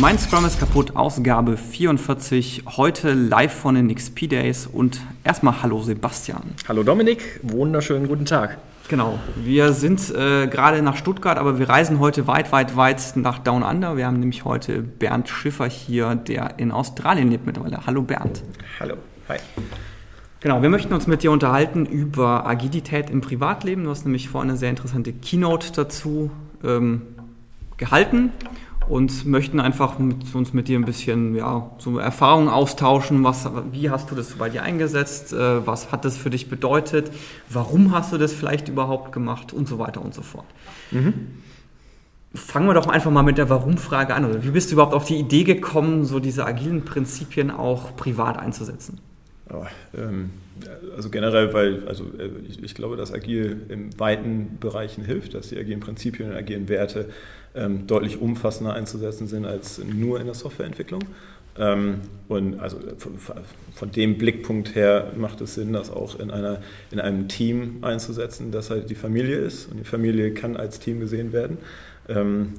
Mein Scrum ist kaputt, Ausgabe 44, heute live von den XP Days und erstmal hallo Sebastian. Hallo Dominik, wunderschönen guten Tag. Genau, wir sind äh, gerade nach Stuttgart, aber wir reisen heute weit, weit, weit nach Down Under. Wir haben nämlich heute Bernd Schiffer hier, der in Australien lebt mittlerweile. Hallo Bernd. Hallo, hi. Genau, wir möchten uns mit dir unterhalten über Agilität im Privatleben. Du hast nämlich vorhin eine sehr interessante Keynote dazu ähm, gehalten und möchten einfach mit, uns mit dir ein bisschen ja, so Erfahrungen austauschen. Was, wie hast du das bei dir eingesetzt? Äh, was hat das für dich bedeutet? Warum hast du das vielleicht überhaupt gemacht? Und so weiter und so fort. Mhm. Fangen wir doch einfach mal mit der Warum-Frage an. Also wie bist du überhaupt auf die Idee gekommen, so diese agilen Prinzipien auch privat einzusetzen? Oh, ähm, also generell, weil also äh, ich, ich, glaube, dass agil in weiten Bereichen hilft, dass die agilen Prinzipien und agilen Werte ähm, deutlich umfassender einzusetzen sind als nur in der Softwareentwicklung. Ähm, und also von, dem Blickpunkt her macht es Sinn, das auch in, einer, in einem Team einzusetzen, das halt die Familie ist. Und die Familie kann als Team gesehen werden. Ähm,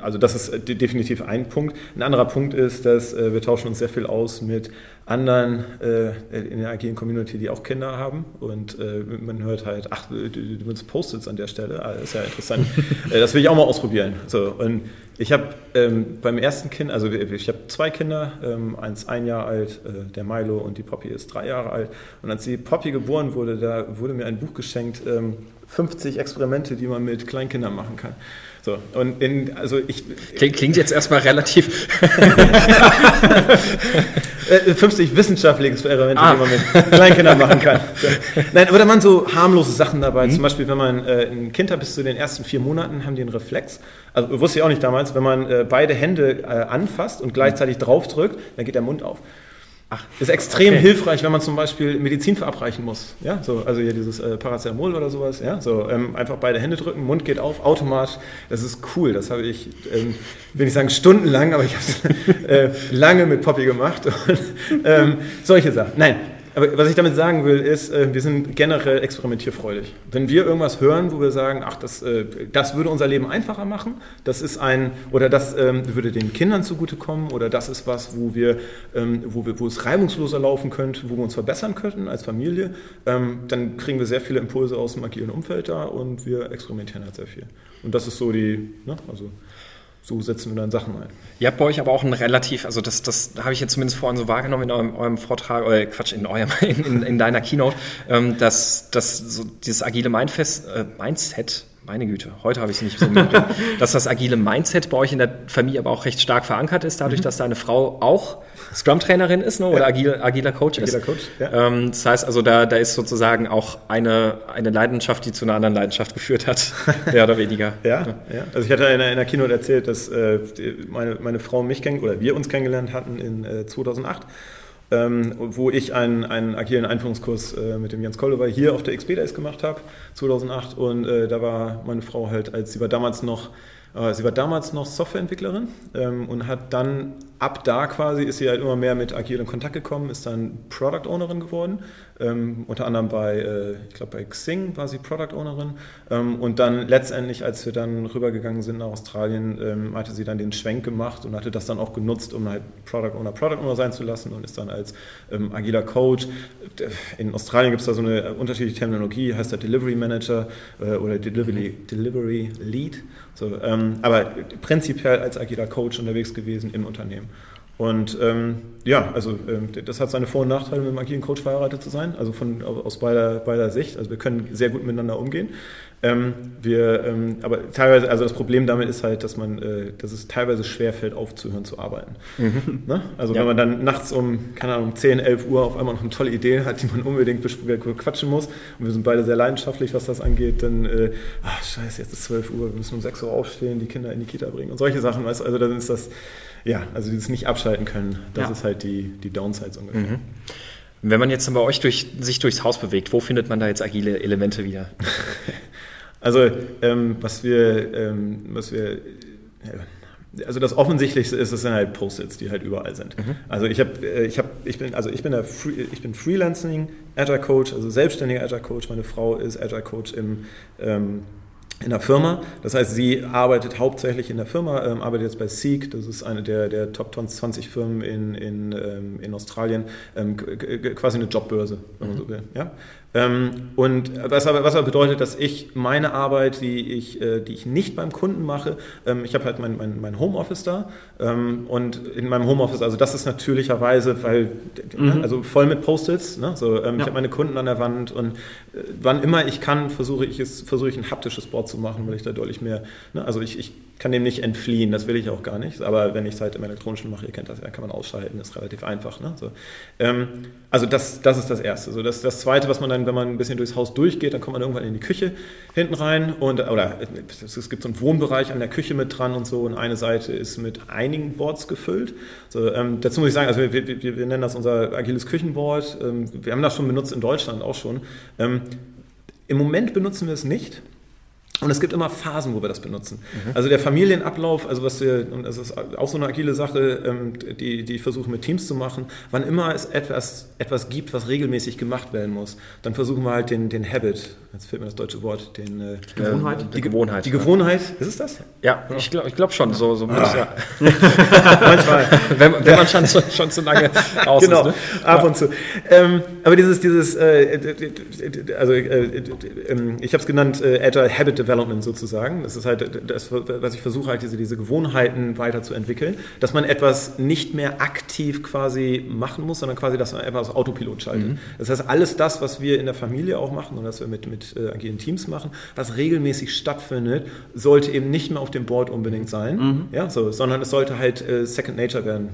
also das ist definitiv ein Punkt. Ein anderer Punkt ist, dass äh, wir tauschen uns sehr viel aus mit anderen äh, in der agilen Community, die auch Kinder haben. Und äh, man hört halt, ach, du, benutzt Post-its an der Stelle. Ah, das ist ja interessant. das will ich auch mal ausprobieren. So, und ich habe ähm, beim ersten Kind, also ich habe zwei Kinder, ähm, eins ein Jahr alt, äh, der Milo und die Poppy ist drei Jahre alt. Und als die Poppy geboren wurde, da wurde mir ein Buch geschenkt, ähm, 50 Experimente, die man mit Kleinkindern machen kann. So, und in, also ich, klingt, klingt jetzt erstmal relativ. 50 äh, wissenschaftliche Experimente, ah. die man mit Kleinkindern machen kann. So. Nein, aber da waren so harmlose Sachen dabei. Mhm. Zum Beispiel, wenn man äh, ein Kind hat, bis zu den ersten vier Monaten haben die einen Reflex. Also wusste ich auch nicht damals, wenn man äh, beide Hände äh, anfasst und gleichzeitig draufdrückt, dann geht der Mund auf. Ach, ist extrem okay. hilfreich, wenn man zum Beispiel Medizin verabreichen muss. Ja, so, also hier dieses äh, Paracetamol oder sowas. Ja, so ähm, einfach beide Hände drücken, Mund geht auf, automatisch. Das ist cool. Das habe ich, ähm, will nicht sagen stundenlang, aber ich habe es äh, lange mit Poppy gemacht. Und, ähm, solche Sachen. Nein, aber was ich damit sagen will, ist, äh, wir sind generell experimentierfreudig. Wenn wir irgendwas hören, wo wir sagen, ach, das, äh, das würde unser Leben einfacher machen, das ist ein, oder das ähm, würde den Kindern zugutekommen, oder das ist was, wo wir, ähm, wo wir, wo es reibungsloser laufen könnte, wo wir uns verbessern könnten als Familie, ähm, dann kriegen wir sehr viele Impulse aus dem agilen Umfeld da und wir experimentieren halt sehr viel. Und das ist so die, ne, also so setzen wir dann Sachen ein. Ihr habt bei euch aber auch ein relativ, also das, das habe ich jetzt zumindest vorhin so wahrgenommen in eurem, eurem Vortrag, oder Quatsch, in eurem, in, in, in deiner Keynote, ähm, dass, dass so dieses agile Mindfest, äh, Mindset, meine Güte, heute habe ich es nicht so mitgebracht, dass das agile Mindset bei euch in der Familie aber auch recht stark verankert ist, dadurch, mhm. dass deine Frau auch Scrum-Trainerin ist ne, oder ja. agil, agiler Coach agiler ist. Coach, ja. ähm, das heißt also, da, da ist sozusagen auch eine, eine Leidenschaft, die zu einer anderen Leidenschaft geführt hat, mehr oder weniger. ja, ja, ja. Also ich hatte in der, in der Keynote erzählt, dass äh, meine, meine Frau mich kennengelernt, oder wir uns kennengelernt hatten in äh, 2008 ähm, wo ich einen, einen agilen Einführungskurs äh, mit dem Jens Kollewey hier auf der XP Days gemacht habe, 2008. Und äh, da war meine Frau halt, als sie war damals noch Sie war damals noch Softwareentwicklerin ähm, und hat dann ab da quasi ist sie halt immer mehr mit Agil in Kontakt gekommen, ist dann Product Ownerin geworden ähm, unter anderem bei, äh, ich glaube bei Xing war sie Product Ownerin. Ähm, und dann letztendlich, als wir dann rübergegangen sind nach Australien, hatte sie dann den Schwenk gemacht und hatte das dann auch genutzt, um halt Product Owner Product Owner sein zu lassen und ist dann als agiler Coach. In Australien gibt es da so eine unterschiedliche Terminologie, heißt da Delivery Manager äh, oder Delivery, Delivery Lead. So, ähm, aber prinzipiell als agiler Coach unterwegs gewesen im Unternehmen. Und ähm, ja, also ähm, das hat seine Vor- und Nachteile, mit einem agilen Coach verheiratet zu sein, also von, aus beider, beider Sicht. Also wir können sehr gut miteinander umgehen. Ähm, wir, ähm, aber teilweise, also das Problem damit ist halt, dass man, äh, dass es teilweise schwer fällt, aufzuhören zu arbeiten. Mhm. Ne? Also ja. wenn man dann nachts um, keine Ahnung, 10, 11 Uhr auf einmal noch eine tolle Idee hat, die man unbedingt quatschen muss, und wir sind beide sehr leidenschaftlich, was das angeht, dann, äh, ach scheiße, jetzt ist 12 Uhr, wir müssen um 6 Uhr aufstehen, die Kinder in die Kita bringen und solche Sachen, weißt also dann ist das, ja, also dieses nicht abschalten können, das ja. ist halt die, die Downsides ungefähr. Mhm. Wenn man jetzt bei euch durch, sich durchs Haus bewegt, wo findet man da jetzt agile Elemente wieder? Also ähm, was wir, ähm, was wir also das Offensichtlichste ist, es sind halt Post-its, die halt überall sind. Mhm. Also ich habe, äh, ich habe, ich bin, also ich bin der, Free, ich bin Freelancing Agile Coach, also selbstständiger Agile Coach. Meine Frau ist Agile Coach im ähm, in der Firma. Das heißt, sie arbeitet hauptsächlich in der Firma, ähm, arbeitet jetzt bei Seek, das ist eine der, der Top 20 Firmen in, in, ähm, in Australien, ähm, quasi eine Jobbörse, wenn man so will. Ja? Ähm, und was aber, was aber bedeutet, dass ich meine Arbeit, die ich, äh, die ich nicht beim Kunden mache, ähm, ich habe halt mein, mein, mein Homeoffice da ähm, und in meinem Homeoffice, also das ist natürlicherweise, weil, mhm. also voll mit Post-its, ne? so, ähm, ja. ich habe meine Kunden an der Wand und äh, wann immer ich kann, versuche ich es, versuche ich ein haptisches Board zu machen, weil ich da deutlich mehr, ne? also ich, ich kann dem nicht entfliehen, das will ich auch gar nicht. Aber wenn ich es halt im Elektronischen mache, ihr kennt das ja, kann man ausschalten, ist relativ einfach. Ne? So. Also das, das ist das Erste. So, das, das Zweite, was man dann, wenn man ein bisschen durchs Haus durchgeht, dann kommt man irgendwann in die Küche hinten rein und oder es gibt so einen Wohnbereich an der Küche mit dran und so und eine Seite ist mit einigen Boards gefüllt. So, ähm, dazu muss ich sagen, also wir, wir, wir, nennen das unser agiles Küchenboard. Ähm, wir haben das schon benutzt in Deutschland auch schon. Ähm, Im Moment benutzen wir es nicht. Und es gibt immer Phasen, wo wir das benutzen. Mhm. Also der Familienablauf, also was wir, und das ist auch so eine agile Sache, ähm, die, die ich versuche mit Teams zu machen, wann immer es etwas, etwas gibt, was regelmäßig gemacht werden muss, dann versuchen wir halt den, den Habit, jetzt fehlt mir das deutsche Wort, den, äh, die Gewohnheit. Die, die Gewohnheit. Die Gewohnheit, ist es das? Ja, ich glaube ich glaub schon, so, so ah. ja. Manchmal. wenn, wenn ja. man schon, schon zu lange aus genau, ist. Ne? ab und zu. Ähm, aber dieses, dieses äh, also äh, ähm, ich habe es genannt, äh, Agile Habit Development sozusagen. Das ist halt das, was ich versuche, halt diese, diese Gewohnheiten weiterzuentwickeln, dass man etwas nicht mehr aktiv quasi machen muss, sondern quasi, dass man etwas auf Autopilot schaltet. Mhm. Das heißt, alles das, was wir in der Familie auch machen und was wir mit, mit äh, agilen Teams machen, was regelmäßig stattfindet, sollte eben nicht mehr auf dem Board unbedingt sein, mhm. ja, so, sondern es sollte halt äh, Second Nature werden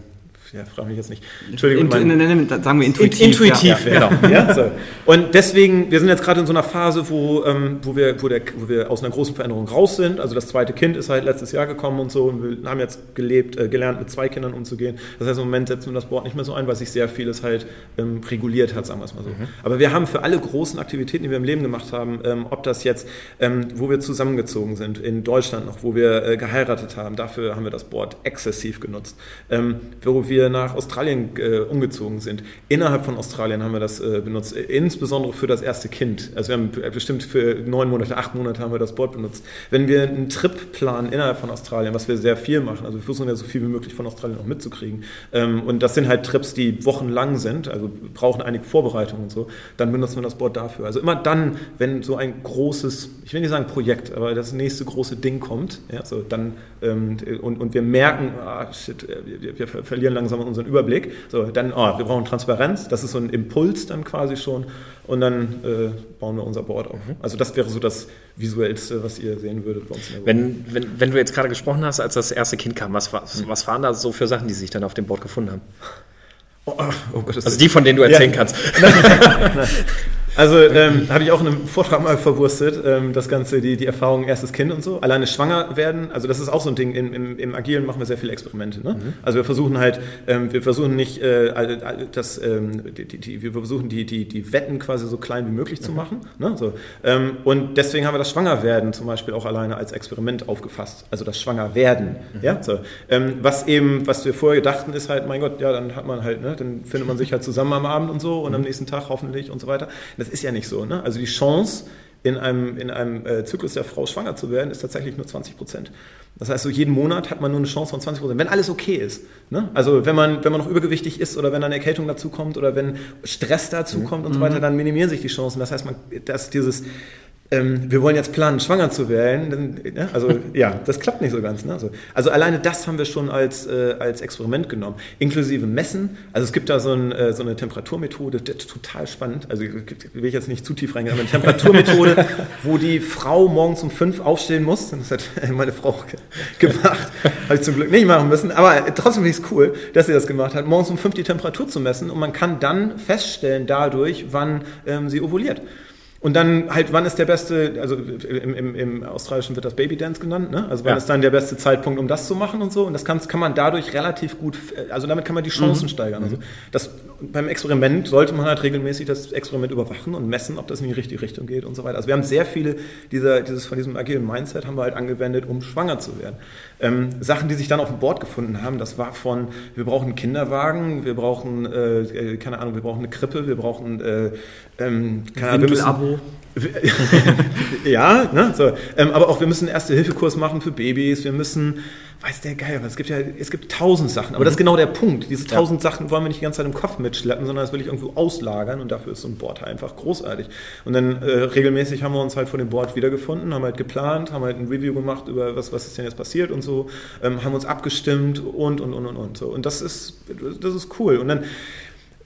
ja, frage mich jetzt nicht. Entschuldigung. In, mein, in, sagen wir intuitiv. Intuitiv, ja. genau. ja, so. Und deswegen, wir sind jetzt gerade in so einer Phase, wo, ähm, wo, wir, wo, der, wo wir aus einer großen Veränderung raus sind. Also das zweite Kind ist halt letztes Jahr gekommen und so und wir haben jetzt gelebt, äh, gelernt, mit zwei Kindern umzugehen. Das heißt, im Moment setzen wir das Board nicht mehr so ein, weil sich sehr vieles halt ähm, reguliert hat, sagen wir es mal so. Mhm. Aber wir haben für alle großen Aktivitäten, die wir im Leben gemacht haben, ähm, ob das jetzt, ähm, wo wir zusammengezogen sind, in Deutschland noch, wo wir äh, geheiratet haben, dafür haben wir das Board exzessiv genutzt. Ähm, wo wir wir nach Australien äh, umgezogen sind. Innerhalb von Australien haben wir das äh, benutzt, insbesondere für das erste Kind. Also wir haben bestimmt für neun Monate, acht Monate haben wir das Board benutzt. Wenn wir einen Trip planen innerhalb von Australien, was wir sehr viel machen, also wir versuchen ja so viel wie möglich von Australien auch mitzukriegen. Ähm, und das sind halt Trips, die wochenlang sind, also brauchen einige Vorbereitungen und so, dann benutzen wir das Board dafür. Also immer dann, wenn so ein großes, ich will nicht sagen Projekt, aber das nächste große Ding kommt, ja, so dann ähm, und, und wir merken, ah, shit, wir, wir verlieren langsam langsam unseren Überblick. So, dann, oh, wir brauchen Transparenz, das ist so ein Impuls dann quasi schon und dann äh, bauen wir unser Board auf. Mhm. Also das wäre so das Visuellste, was ihr sehen würdet bei uns in der wenn, wenn, wenn du jetzt gerade gesprochen hast, als das erste Kind kam, was, was, was waren da so für Sachen, die sich dann auf dem Board gefunden haben? Oh, oh Gott, also die, von denen du erzählen ja. kannst. Also ähm, habe ich auch in einem Vortrag mal verwurstet, ähm, das Ganze, die, die Erfahrung erstes Kind und so. Alleine schwanger werden, also das ist auch so ein Ding, im, im, im Agilen machen wir sehr viele Experimente. Ne? Mhm. Also wir versuchen halt, ähm, wir versuchen nicht, äh, das, ähm, die, die, wir versuchen die, die, die Wetten quasi so klein wie möglich mhm. zu machen. Ne? So, ähm, und deswegen haben wir das Schwangerwerden zum Beispiel auch alleine als Experiment aufgefasst. Also das Schwangerwerden. Mhm. Ja? So, ähm, was eben, was wir vorher dachten, ist halt, mein Gott, ja, dann hat man halt, ne, dann findet man sich halt zusammen am Abend und so und am mhm. nächsten Tag hoffentlich und so weiter. Das ist ja nicht so. Ne? Also die Chance, in einem, in einem äh, Zyklus der Frau schwanger zu werden, ist tatsächlich nur 20 Prozent. Das heißt, so jeden Monat hat man nur eine Chance von 20 Prozent, wenn alles okay ist. Ne? Also wenn man, wenn man noch übergewichtig ist oder wenn eine Erkältung dazu kommt oder wenn Stress dazu kommt mhm. und so weiter, dann minimieren sich die Chancen. Das heißt, man, dass dieses ähm, wir wollen jetzt planen, schwanger zu werden. Dann, ne? Also ja, das klappt nicht so ganz. Ne? Also, also, alleine das haben wir schon als, äh, als Experiment genommen, inklusive Messen. Also es gibt da so, ein, äh, so eine Temperaturmethode, total spannend. Also will ich jetzt nicht zu tief reingehen, aber eine Temperaturmethode, wo die Frau morgens um fünf aufstehen muss. Das hat meine Frau gemacht. Habe ich zum Glück nicht machen müssen. Aber trotzdem finde ich es cool, dass sie das gemacht hat, morgens um fünf die Temperatur zu messen. Und man kann dann feststellen dadurch, wann ähm, sie ovuliert. Und dann halt, wann ist der beste, also im, im, im Australischen wird das Baby Dance genannt, ne? Also wann ja. ist dann der beste Zeitpunkt, um das zu machen und so. Und das kann, kann man dadurch relativ gut, also damit kann man die Chancen mhm. steigern. Also das, beim Experiment sollte man halt regelmäßig das Experiment überwachen und messen, ob das in die richtige Richtung geht und so weiter. Also wir haben sehr viele dieser, dieses, von diesem agilen Mindset haben wir halt angewendet, um schwanger zu werden. Ähm, Sachen, die sich dann auf dem Board gefunden haben, das war von, wir brauchen einen Kinderwagen, wir brauchen, äh, keine Ahnung, wir brauchen eine Krippe, wir brauchen, äh, ähm, keine Ahnung, wir müssen, ja, ne, so. Ähm, aber auch wir müssen Erste-Hilfe-Kurs machen für Babys, wir müssen, weiß der Geil, es gibt ja, es gibt tausend Sachen, aber mhm. das ist genau der Punkt. Diese tausend ja. Sachen wollen wir nicht die ganze Zeit im Kopf mitschleppen, sondern das will ich irgendwo auslagern und dafür ist so ein Board halt einfach großartig. Und dann äh, regelmäßig haben wir uns halt vor dem Board wiedergefunden, haben halt geplant, haben halt ein Review gemacht über was, was ist denn jetzt passiert und so, ähm, haben uns abgestimmt und, und, und, und, und so. Und das ist, das ist cool. Und dann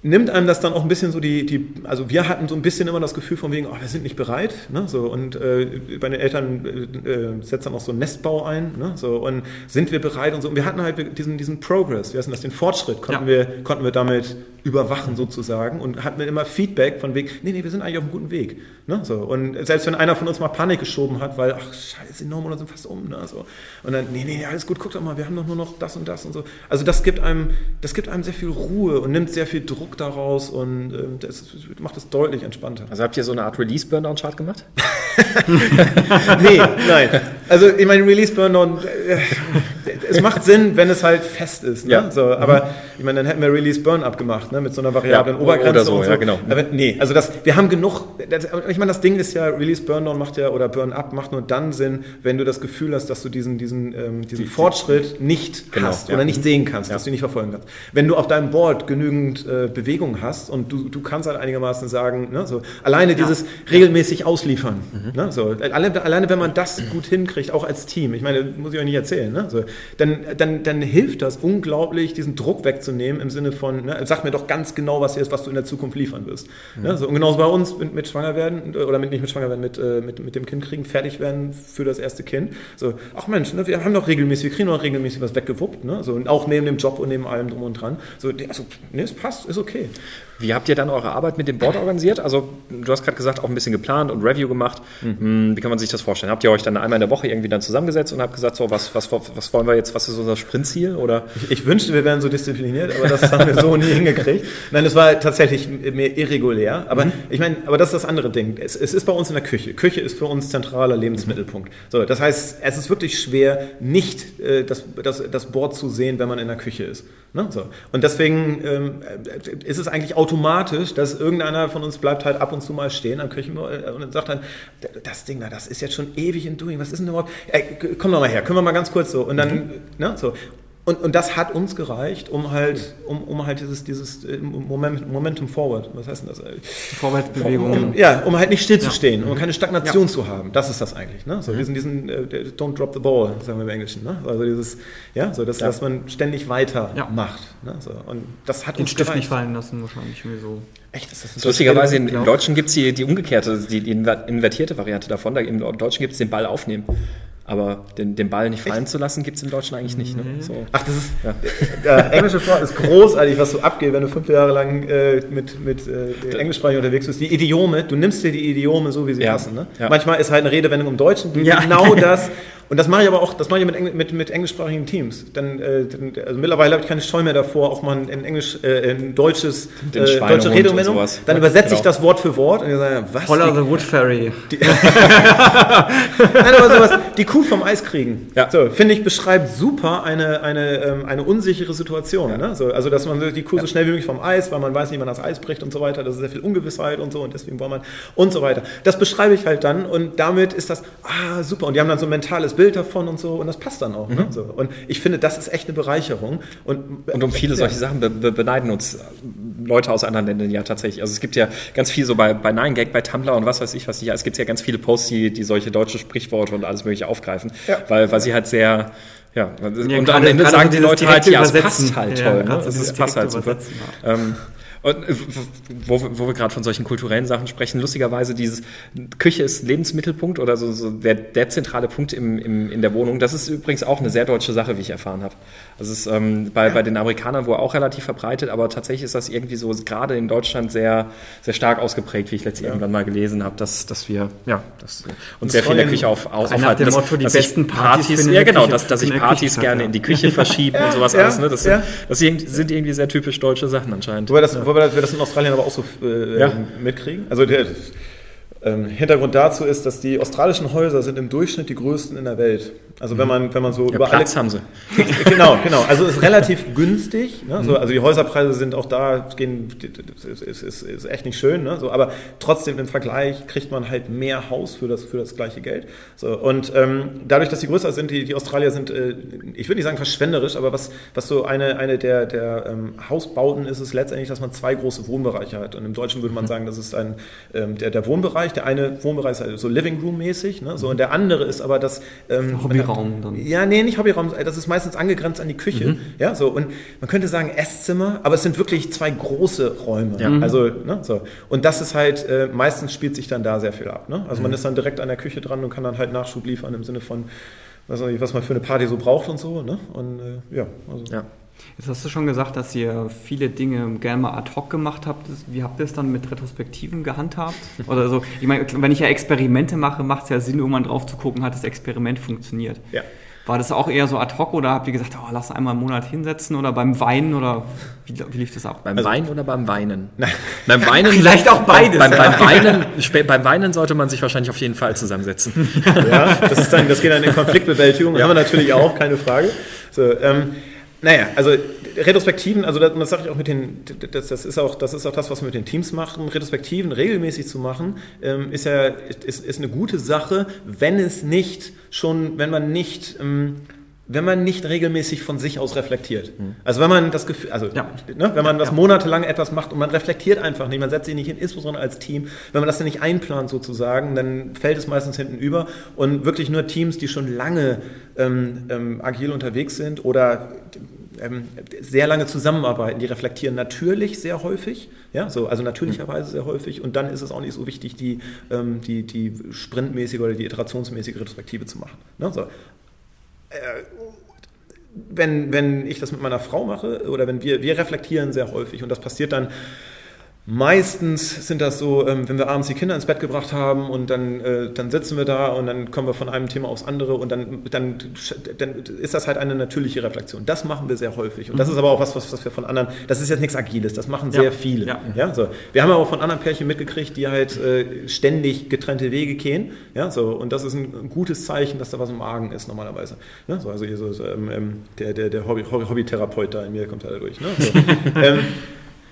nimmt einem das dann auch ein bisschen so die, die, also wir hatten so ein bisschen immer das Gefühl von wegen, oh, wir sind nicht bereit, ne, so, und äh, bei den Eltern äh, äh setzt dann auch so ein Nestbau ein, ne, so, und sind wir bereit und so, und wir hatten halt diesen, diesen Progress, wir hatten das, den Fortschritt, konnten, ja. wir, konnten wir damit überwachen sozusagen und hatten immer Feedback von wegen, nee, nee, wir sind eigentlich auf einem guten Weg, ne, so, und selbst wenn einer von uns mal Panik geschoben hat, weil, ach, scheiße, die Normen sind fast um, ne, so, und dann, nee, nee, alles gut, guck doch mal, wir haben doch nur noch das und das und so, also das gibt einem, das gibt einem sehr viel Ruhe und nimmt sehr viel Druck daraus und äh, das macht es deutlich entspannter. Also habt ihr so eine Art Release-Burnout-Chart gemacht? nee, nein. Also ich meine, Release-Burnout, äh, es macht Sinn, wenn es halt fest ist. Ne? Ja. So, aber mhm. ich meine, dann hätten wir Release-Burn-Up gemacht, ne? mit so einer variablen ja, Obergrenze oder so, und so. Ja, genau. Aber nee, also das, wir haben genug, das, ich meine, das Ding ist ja, Release-Burn-Down macht ja, oder Burn-Up macht nur dann Sinn, wenn du das Gefühl hast, dass du diesen, diesen, ähm, diesen die, Fortschritt nicht genau, hast oder nicht sehen kannst, dass du ihn nicht verfolgen kannst. Wenn du auf deinem Board genügend äh, Bewegung hast und du, du kannst halt einigermaßen sagen, ne, so, alleine dieses regelmäßig ausliefern, mhm. ne, so, alleine, alleine wenn man das gut hinkriegt, auch als Team, ich meine, muss ich euch nicht erzählen, ne, so, dann, dann, dann hilft das unglaublich, diesen Druck wegzunehmen im Sinne von, ne, sag mir doch ganz genau, was hier ist, was du in der Zukunft liefern wirst. Mhm. Ne, so, und genauso bei uns mit, mit schwanger werden, oder mit, nicht mit schwanger werden, mit, äh, mit, mit dem Kind kriegen, fertig werden für das erste Kind. So, ach Mensch, ne, wir haben doch regelmäßig, wir kriegen doch regelmäßig was weggewuppt, ne, so, und auch neben dem Job und neben allem drum und dran. So, also, ne, es passt, ist okay. Wie habt ihr dann eure Arbeit mit dem Board organisiert? Also du hast gerade gesagt, auch ein bisschen geplant und Review gemacht. Mhm. Wie kann man sich das vorstellen? Habt ihr euch dann einmal in der Woche irgendwie dann zusammengesetzt und habt gesagt, so was, was, was wollen wir jetzt, was ist unser Sprintziel? Oder? Ich, ich wünschte, wir wären so diszipliniert, aber das haben wir so nie hingekriegt. Nein, es war tatsächlich mehr irregulär. Aber mhm. ich meine, aber das ist das andere Ding. Es, es, ist bei uns in der Küche. Küche ist für uns zentraler Lebensmittelpunkt. So, das heißt, es ist wirklich schwer, nicht äh, das, das, das Board zu sehen, wenn man in der Küche ist. Ne? So. Und deswegen ähm, ist es eigentlich automatisch, dass irgendeiner von uns bleibt halt ab und zu mal stehen am Küchen und sagt dann, das Ding da, das ist jetzt schon ewig in Doing, was ist denn überhaupt? Ey, komm doch mal her, können wir mal ganz kurz so. Und dann, mhm. ne, so. Und, und das hat uns gereicht, um halt, um, um halt dieses, dieses äh, Moment, Momentum Forward, was heißt denn das? Vorwärtsbewegung. Um, ja, um halt nicht stillzustehen, ja. um keine Stagnation ja. zu haben. Das ist das eigentlich. Ne? So mhm. diesen, diesen uh, Don't drop the ball, sagen wir im Englischen. Ne? Also dieses, ja, so dass, ja. dass man ständig weiter macht. Ne? So, und das hat Den uns Stift gereicht. nicht fallen lassen, wahrscheinlich mir so. Echt? Ist das Lustigerweise, im Deutschen gibt es die, die umgekehrte, die, die invertierte Variante davon. Da, Im Deutschen gibt es den Ball aufnehmen. Aber den, den Ball nicht fallen Echt? zu lassen, gibt es im Deutschen eigentlich nicht. Ne? Mhm. So. Ach, das ist. Ja. Der englische Sport ist großartig, was so abgeht, wenn du fünf Jahre lang äh, mit, mit äh, Englischsprache unterwegs bist. Die Idiome, du nimmst dir die Idiome so, wie sie ja. passen. Ne? Ja. Manchmal ist halt eine Redewendung im Deutschen genau das. Und das mache ich aber auch, das mache ich mit, mit, mit englischsprachigen Teams. Dann, äh, also mittlerweile habe ich keine Scheu mehr davor, auch mal in Englisch, äh, in deutsches, äh, deutsche Redewendung. Dann übersetze genau. ich das Wort für Wort und ich sage, was? Holler the Wood Fairy. Die, Nein, aber sowas, die Kuh vom Eis kriegen. Ja. So, finde ich, beschreibt super eine, eine, ähm, eine unsichere Situation. Ja. Ne? So, also, dass man die Kuh ja. so schnell wie möglich vom Eis, weil man weiß nicht, wann das Eis bricht und so weiter. Das ist sehr viel Ungewissheit und so und deswegen braucht man und so weiter. Das beschreibe ich halt dann und damit ist das, ah, super. Und die haben dann so ein mentales Bild davon und so und das passt dann auch. Ne? Mhm. Ne? So. Und ich finde, das ist echt eine Bereicherung. Und, und um viele ja. solche Sachen be be beneiden uns Leute aus anderen Ländern ja tatsächlich. Also es gibt ja ganz viel so bei, bei 9gag, bei Tumblr und was weiß ich was nicht. Es gibt ja ganz viele Posts, die, die solche deutsche Sprichworte und alles mögliche aufgreifen, ja. weil, weil sie halt sehr ja, ja und am Ende sagen die Leute halt, ja, es passt halt toll. Ja, ne? Es passt halt super. Ähm, und äh, wo, wo wir gerade von solchen kulturellen Sachen sprechen, lustigerweise dieses Küche ist Lebensmittelpunkt oder so, so der, der zentrale Punkt im, im, in der Wohnung. Das ist übrigens auch eine sehr deutsche Sache, wie ich erfahren habe. Also es ist ähm, bei, bei den Amerikanern wohl auch relativ verbreitet, aber tatsächlich ist das irgendwie so gerade in Deutschland sehr, sehr stark ausgeprägt, wie ich letztens ja. irgendwann mal gelesen habe, dass, dass wir ja, dass, uns sehr viel in der Küche auf, auf, aufhalten. Nach dem Motto, die besten Partys, ja genau, dass, dass ich Partys gerne in die Küche verschieben und sowas alles. Ne? Das, sind, das sind irgendwie sehr typisch deutsche Sachen anscheinend. Wobei das, wobei wir das in Australien aber auch so äh, ja. mitkriegen. Also der, Ähm, Hintergrund dazu ist, dass die australischen Häuser sind im Durchschnitt die größten in der Welt. Also wenn man, wenn man so Ja, über Platz alle, haben sie. genau, genau. Also ist relativ günstig. Ne? So, also die Häuserpreise sind auch da, gehen, ist, ist, ist, ist echt nicht schön. Ne? So, aber trotzdem im Vergleich kriegt man halt mehr Haus für das, für das gleiche Geld. So, und ähm, dadurch, dass die größer sind, die, die Australier sind, äh, ich würde nicht sagen verschwenderisch, aber was, was so eine, eine der, der ähm, Hausbauten ist, ist letztendlich, dass man zwei große Wohnbereiche hat. Und im Deutschen würde man sagen, das ist ein, ähm, der, der Wohnbereich. Der eine Wohnbereich ist halt so Living Room mäßig. Ne? So, und der andere ist aber das ähm, Hobbyraum dann. ja, nee, nicht Hobbyraum. Das ist meistens angegrenzt an die Küche. Ja, so. Und man könnte sagen Esszimmer, aber es sind wirklich zwei große Räume. Ja. Also, ne, so. Und das ist halt, äh, meistens spielt sich dann da sehr viel ab. Ne? Also man ist dann direkt an der Küche dran und kann dann halt Nachschub liefern im Sinne von, was, was man für eine Party so braucht und so. Ne? Und äh, ja, also. Ja. Jetzt hast du schon gesagt, dass ihr viele Dinge gerne mal ad hoc gemacht habt. Wie habt ihr es dann mit Retrospektiven gehandhabt? Oder so, ich meine, wenn ich ja Experimente mache, macht es ja Sinn, irgendwann drauf zu gucken, hat das Experiment funktioniert. Ja. War das auch eher so ad hoc oder habt ihr gesagt, oh, lass einmal im Monat hinsetzen oder beim Weinen oder wie, wie lief das ab? Beim Wein oder beim Weinen? Beim Weinen. Vielleicht auch beides, Beim, ja. beim, Weinen, beim Weinen sollte man sich wahrscheinlich auf jeden Fall zusammensetzen. Ja, das, ist dann, das geht dann in Konfliktbewältigung. Das haben wir natürlich auch, keine Frage. So, ähm, naja, also Retrospektiven, also das, das sage ich auch mit den, das, das, ist auch, das ist auch das, was wir mit den Teams machen. Retrospektiven regelmäßig zu machen, ähm, ist ja ist, ist eine gute Sache, wenn es nicht schon, wenn man nicht ähm, wenn man nicht regelmäßig von sich aus reflektiert. Also wenn man das Gefühl, also Ja. ne, wenn man das monatelang etwas macht und man reflektiert einfach nicht, man setzt sich nicht hin, insbesondere als Team, wenn man das dann nicht einplant sozusagen, dann fällt es meistens hinten über und wirklich nur Teams, die schon lange ähm, ähm, agil unterwegs sind oder ähm, sehr lange zusammenarbeiten, die reflektieren natürlich sehr häufig, ja, so, also natürlicherweise sehr häufig und dann ist es auch nicht so wichtig, die, ähm, die, die sprintmäßige oder die iterationsmäßige Retrospektive zu machen. Ne? So wenn, wenn ich das mit meiner Frau mache oder wenn wir, wir reflektieren sehr häufig und das passiert dann Meistens sind das so, ähm, wenn wir abends die Kinder ins Bett gebracht haben und dann, äh, dann sitzen wir da und dann kommen wir von einem Thema aufs andere und dann, dann, dann ist das halt eine natürliche Reflexion. Das machen wir sehr häufig. Und das ist aber auch was, was, was wir von anderen, das ist jetzt nichts Agiles, das machen sehr Ja. viele. Ja. Ja, so. Wir haben aber auch von anderen Pärchen mitgekriegt, die halt äh, ständig getrennte Wege gehen. Ja, so. Und das ist ein, gutes Zeichen, dass da was im Magen ist normalerweise. Ne? So, also so, ähm, ähm, der, der, der Hobby, Hobby, Hobbytherapeut da in mir kommt da durch. Ne? So. ähm,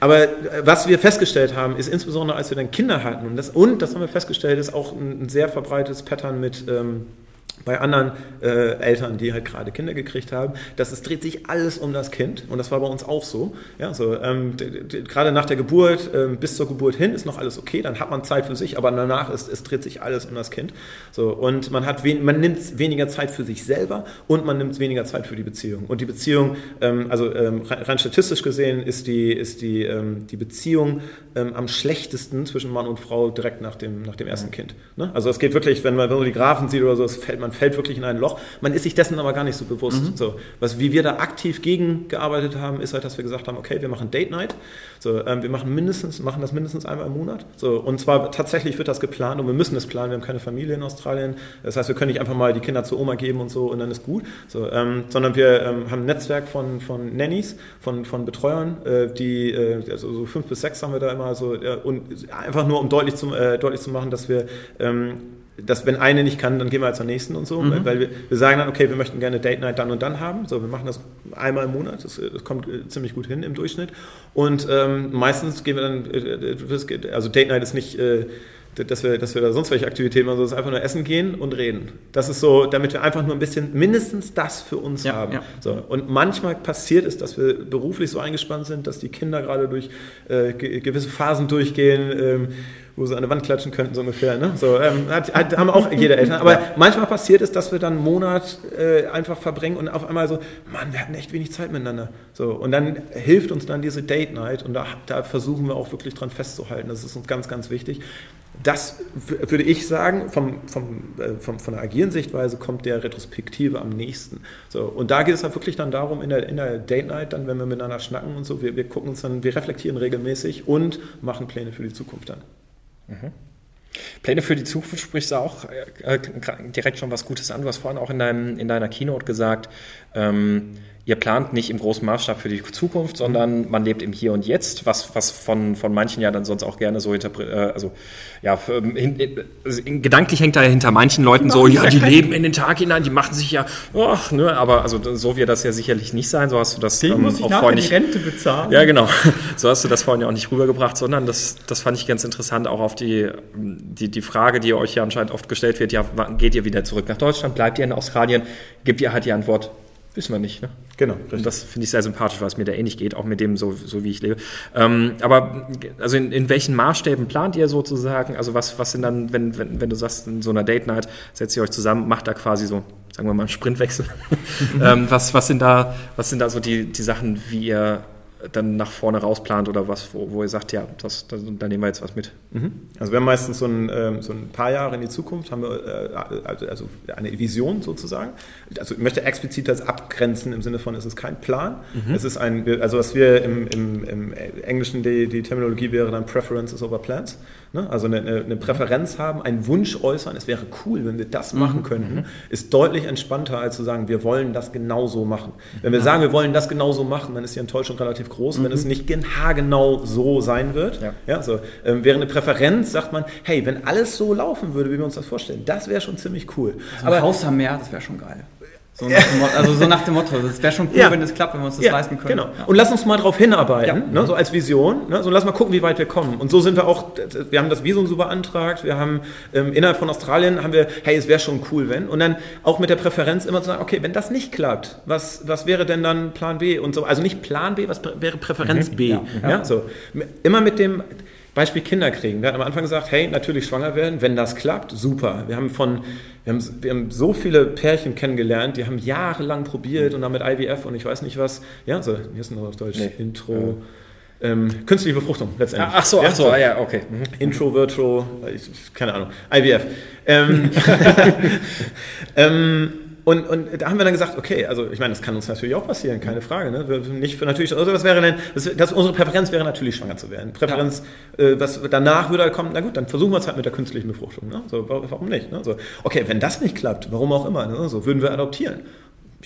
aber äh, was wir festgestellt haben, ist insbesondere, als wir dann Kinder hatten, und das, und das haben wir festgestellt, ist auch ein, sehr verbreitetes Pattern mit ähm, bei anderen äh, Eltern, die halt gerade Kinder gekriegt haben, dass es dreht sich alles um das Kind und das war bei uns auch so. Ja, so ähm, gerade nach der Geburt ähm, bis zur Geburt hin ist noch alles okay, dann hat man Zeit für sich, aber danach ist es dreht sich alles um das Kind. So und man hat wen, man nimmt weniger Zeit für sich selber und man nimmt weniger Zeit für die Beziehung und die Beziehung, ähm, also ähm, rein, rein statistisch gesehen ist die ist die ähm, die Beziehung ähm, am schlechtesten zwischen Mann und Frau direkt nach dem nach dem ersten Kind. Ne? Also es geht wirklich, wenn man wenn man die Graphen sieht oder so, es fällt, man fällt wirklich in ein Loch. Man ist sich dessen aber gar nicht so bewusst. So, was, wie wir da aktiv gegengearbeitet haben, ist halt, dass wir gesagt haben, okay, wir machen Date Night. So, ähm, wir machen mindestens, machen das mindestens einmal im Monat. So, und zwar tatsächlich wird das geplant und wir müssen es planen. Wir haben keine Familie in Australien. Das heißt, wir können nicht einfach mal die Kinder zur Oma geben und so und dann ist gut. So, ähm, sondern wir ähm, haben ein Netzwerk von, von Nannies, von, von Betreuern, äh, die, äh, also so fünf bis sechs haben wir da immer so, äh, und einfach nur um deutlich zu, äh, deutlich zu machen, dass wir ähm, dass wenn eine nicht kann, dann gehen wir halt zur nächsten und so, Mhm. weil wir, wir sagen dann, okay, wir möchten gerne Date Night dann und dann haben, so, wir machen das einmal im Monat, das, das kommt äh, ziemlich gut hin im Durchschnitt und ähm, meistens gehen wir dann, äh, äh, also Date Night ist nicht, äh, dass wir, dass wir da sonst welche Aktivitäten machen, sondern es ist einfach nur essen gehen und reden. Das ist so, damit wir einfach nur ein bisschen, mindestens das für uns Ja, haben. ja. So, und manchmal passiert es, dass wir beruflich so eingespannt sind, dass die Kinder gerade durch äh, ge gewisse Phasen durchgehen, ähm, wo sie an der Wand klatschen könnten, so ungefähr. Ne? So, ähm, hat, hat, haben auch jede Eltern. Aber manchmal passiert es, dass wir dann einen Monat äh, einfach verbringen und auf einmal so, Mann, wir hatten echt wenig Zeit miteinander. So, und dann hilft uns dann diese Date Night und da, da versuchen wir auch wirklich dran festzuhalten. Das ist uns ganz, ganz wichtig. Das würde ich sagen, vom, vom, äh, vom, von der agilen Sichtweise kommt der Retrospektive am nächsten. So, und da geht es halt wirklich dann darum, in der, in der Date Night, dann, wenn wir miteinander schnacken und so, wir, wir gucken uns dann, wir reflektieren regelmäßig und machen Pläne für die Zukunft dann. Pläne für die Zukunft sprichst du auch äh, äh, direkt schon was Gutes an. Du hast vorhin auch in, deinem, in deiner Keynote gesagt, ähm, ihr plant nicht im großen Maßstab für die Zukunft, sondern man lebt im Hier und Jetzt, was, was von, von manchen ja dann sonst auch gerne so interpretiert, äh, also ja, ähm, hin, also gedanklich hängt da hinter manchen Leuten so, ja, die leben in den Tag hinein, die machen sich ja, ach, ne, aber also so wird das ja sicherlich nicht sein, so hast du das ähm, muss ich auch vorhin nicht, die Rente bezahlen. Ja, genau, so hast du das vorhin ja auch nicht rübergebracht, sondern das, das fand ich ganz interessant, auch auf die, die, die Frage, die euch ja anscheinend oft gestellt wird, ja, geht ihr wieder zurück nach Deutschland, bleibt ihr in Australien, gibt ihr halt die Antwort, Wissen wir nicht. Ne? Genau. Und das finde ich sehr sympathisch, weil es mir da ähnlich geht, auch mit dem, so, so wie ich lebe. Ähm, aber also in, in, welchen Maßstäben plant ihr sozusagen? Also was, was sind dann, wenn, wenn, wenn du sagst, in so einer Date Night setzt ihr euch zusammen, macht da quasi so, sagen wir mal, einen Sprintwechsel. ähm, was, was, sind da, was sind da so die, die Sachen, wie ihr dann nach vorne rausplant oder was, wo, wo ihr sagt, ja, das, das, da nehmen wir jetzt was mit? Mhm. Also wir haben meistens so ein, ähm, so ein paar Jahre in die Zukunft, haben wir äh, also, also eine Vision sozusagen. Also ich möchte explizit das abgrenzen im Sinne von, es ist kein Plan. Mhm. Es ist ein, also was wir im, im, im Englischen, die, die Terminologie wäre dann Preferences over Plans. Ne? Also eine, eine, Präferenz haben, einen Wunsch äußern, es wäre cool, wenn wir das mhm. machen könnten, mhm. ist deutlich entspannter, als zu sagen, wir wollen das genauso machen. Wenn wir ja. sagen, wir wollen das genauso machen, dann ist die Enttäuschung relativ groß, mhm. wenn es nicht haargenau so sein wird. Ja. Ja, so, ähm, während eine Präferenz sagt man, hey, wenn alles so laufen würde, wie wir uns das vorstellen, das wäre schon ziemlich cool. Also Aber Haus am Meer, das wäre schon geil. So Motto, also so nach dem Motto, es wäre schon cool, ja. wenn es klappt, wenn wir uns das ja, leisten können. Genau. Ja. Und lass uns mal darauf hinarbeiten, ne, so als Vision. Ne, so lass mal gucken, wie weit wir kommen. Und so sind wir auch, wir haben das Visum so beantragt, wir haben ähm, innerhalb von Australien haben wir, hey, es wäre schon cool, wenn. Und dann auch mit der Präferenz immer zu sagen, okay, wenn das nicht klappt, was, was wäre denn dann Plan B? Und so, also nicht Plan B, was wäre Präferenz mhm. B? Ja. so. Immer mit dem, Beispiel Kinder kriegen. Wir hatten am Anfang gesagt, hey, natürlich schwanger werden, wenn das klappt, super. Wir haben von, wir haben, wir haben so viele Pärchen kennengelernt, die haben jahrelang probiert und dann mit IVF und ich weiß nicht was. Ja, so, hier ist noch auf Deutsch, nee. Intro. Ja. Ähm, künstliche Befruchtung letztendlich. Ach so, ach so, ja, ja okay. Mhm. Intro, Virtual, ich, keine Ahnung, IVF. Ähm, ähm, und, und da haben wir dann gesagt, okay, also ich meine, das kann uns natürlich auch passieren, keine Frage. Ne? Nicht für natürlich, also was wäre denn, das, das, unsere Präferenz wäre natürlich schwanger zu werden. Präferenz, ja. äh, was danach würde kommen, na gut, dann versuchen wir es halt mit der künstlichen Befruchtung. Ne? So, warum nicht? Ne? So, okay, wenn das nicht klappt, warum auch immer, ne? so würden wir adoptieren.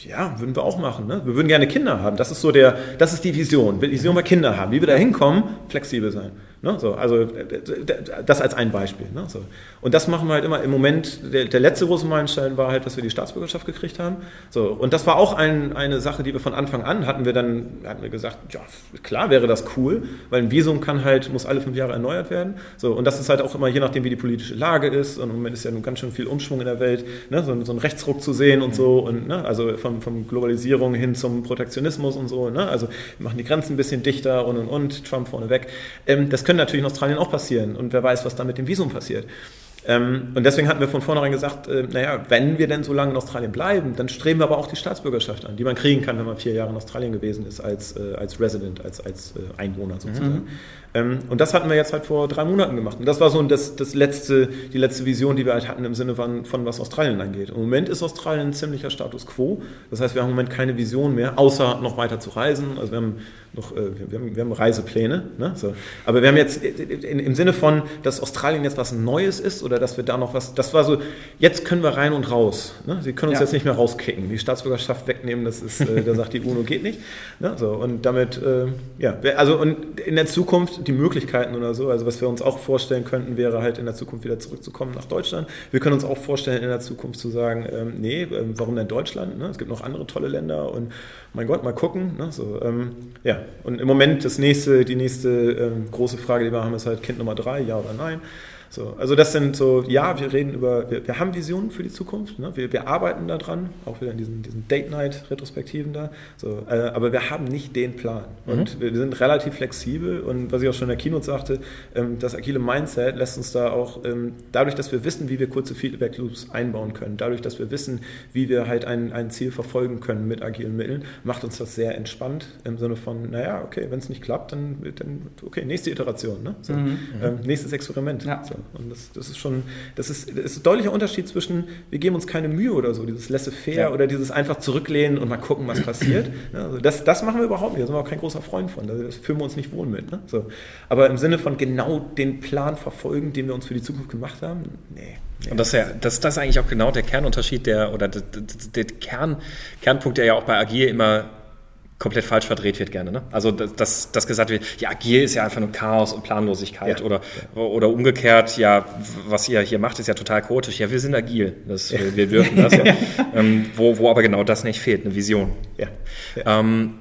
Ja, würden wir auch machen. Ne? Wir würden gerne Kinder haben. Das ist so der, das ist die Vision. Vision, wir Kinder haben. Wie wir da hinkommen, flexibel sein. Ne? So, also das als ein Beispiel. Ne? So. Und das machen wir halt immer im Moment. Der, der, letzte große Meilenstein war halt, dass wir die Staatsbürgerschaft gekriegt haben. So, und das war auch ein, eine Sache, die wir von Anfang an hatten wir dann hatten wir gesagt, ja klar wäre das cool, weil ein Visum kann halt muss alle fünf Jahre erneuert werden. So, und das ist halt auch immer je nachdem, wie die politische Lage ist. Und im Moment ist ja nun ganz schön viel Umschwung in der Welt, ne? so, so einen Rechtsruck zu sehen und so und ne? also von, von Globalisierung hin zum Protektionismus und so. Ne? Also wir machen die Grenzen ein bisschen dichter und und und Trump vorneweg. Ähm, das können natürlich in Australien auch passieren. Und wer weiß, was da mit dem Visum passiert. Ähm, und deswegen hatten wir von vornherein gesagt, äh, naja, wenn wir denn so lange in Australien bleiben, dann streben wir aber auch die Staatsbürgerschaft an, die man kriegen kann, wenn man vier Jahre in Australien gewesen ist als, äh, als Resident, als, als äh, Einwohner sozusagen. Mhm. Ähm, und das hatten wir jetzt halt vor drei Monaten gemacht. Und das war so das, das letzte, die letzte Vision, die wir halt hatten im Sinne von, von was Australien angeht. Im Moment ist Australien ein ziemlicher Status quo. Das heißt, wir haben im Moment keine Vision mehr, außer noch weiter zu reisen. Also wir haben noch, äh, wir, haben, wir haben Reisepläne. Ne? So. Aber wir haben jetzt in, im Sinne von, dass Australien jetzt was Neues ist oder dass wir da noch was, das war so, jetzt können wir rein und raus. Ne? Sie können uns ja. jetzt nicht mehr rauskicken. Die Staatsbürgerschaft wegnehmen, das ist, äh, da sagt die UNO, geht nicht. Ne? So, und damit, äh, ja, also und in der Zukunft die Möglichkeiten oder so, also was wir uns auch vorstellen könnten, wäre halt in der Zukunft wieder zurückzukommen nach Deutschland. Wir können uns auch vorstellen, in der Zukunft zu sagen, ähm, nee, ähm, warum denn Deutschland? Ne? Es gibt noch andere tolle Länder und mein Gott, mal gucken. Ne? So, ähm, ja, und im Moment das nächste, die nächste ähm, große Frage, die wir haben, ist halt Kind Nummer drei, ja oder nein. So, also das sind so, ja, wir reden über, wir, wir haben Visionen für die Zukunft, ne? wir, wir arbeiten daran, auch wieder in diesen, diesen Date-Night-Retrospektiven da, so, äh, aber wir haben nicht den Plan und mhm. wir, wir, sind relativ flexibel und was ich auch schon in der Keynote sagte, ähm, das agile Mindset lässt uns da auch, ähm, dadurch, dass wir wissen, wie wir kurze Feedback-Loops einbauen können, dadurch, dass wir wissen, wie wir halt ein, ein Ziel verfolgen können mit agilen Mitteln, macht uns das sehr entspannt im Sinne von, naja, okay, wenn es nicht klappt, dann, dann okay, nächste Iteration, ne? so, mhm. ähm, nächstes Experiment. Ja. So. Und das, das ist schon, das ist, das ist ein deutlicher Unterschied zwischen, wir geben uns keine Mühe oder so, dieses laissez-faire ja. oder dieses einfach zurücklehnen und mal gucken, was passiert. Also das, das machen wir überhaupt nicht, da sind wir auch kein großer Freund von, das fühlen wir uns nicht wohl mit. Ne? So. Aber im Sinne von genau den Plan verfolgen, den wir uns für die Zukunft gemacht haben, nee. Nee. Und das ist ja, das, das ist eigentlich auch genau der Kernunterschied, der, oder der, der, der Kern, Kernpunkt, der ja auch bei Agil immer komplett falsch verdreht wird gerne. Ne? Also dass, dass gesagt wird, ja, agil ist ja einfach nur Chaos und Planlosigkeit ja, oder, ja. oder umgekehrt, ja, was ihr hier macht, ist ja total chaotisch. Ja, wir sind agil, das, wir, wir dürfen das. ähm, wo, wo aber genau das nicht fehlt, eine Vision. Ja. Ähm,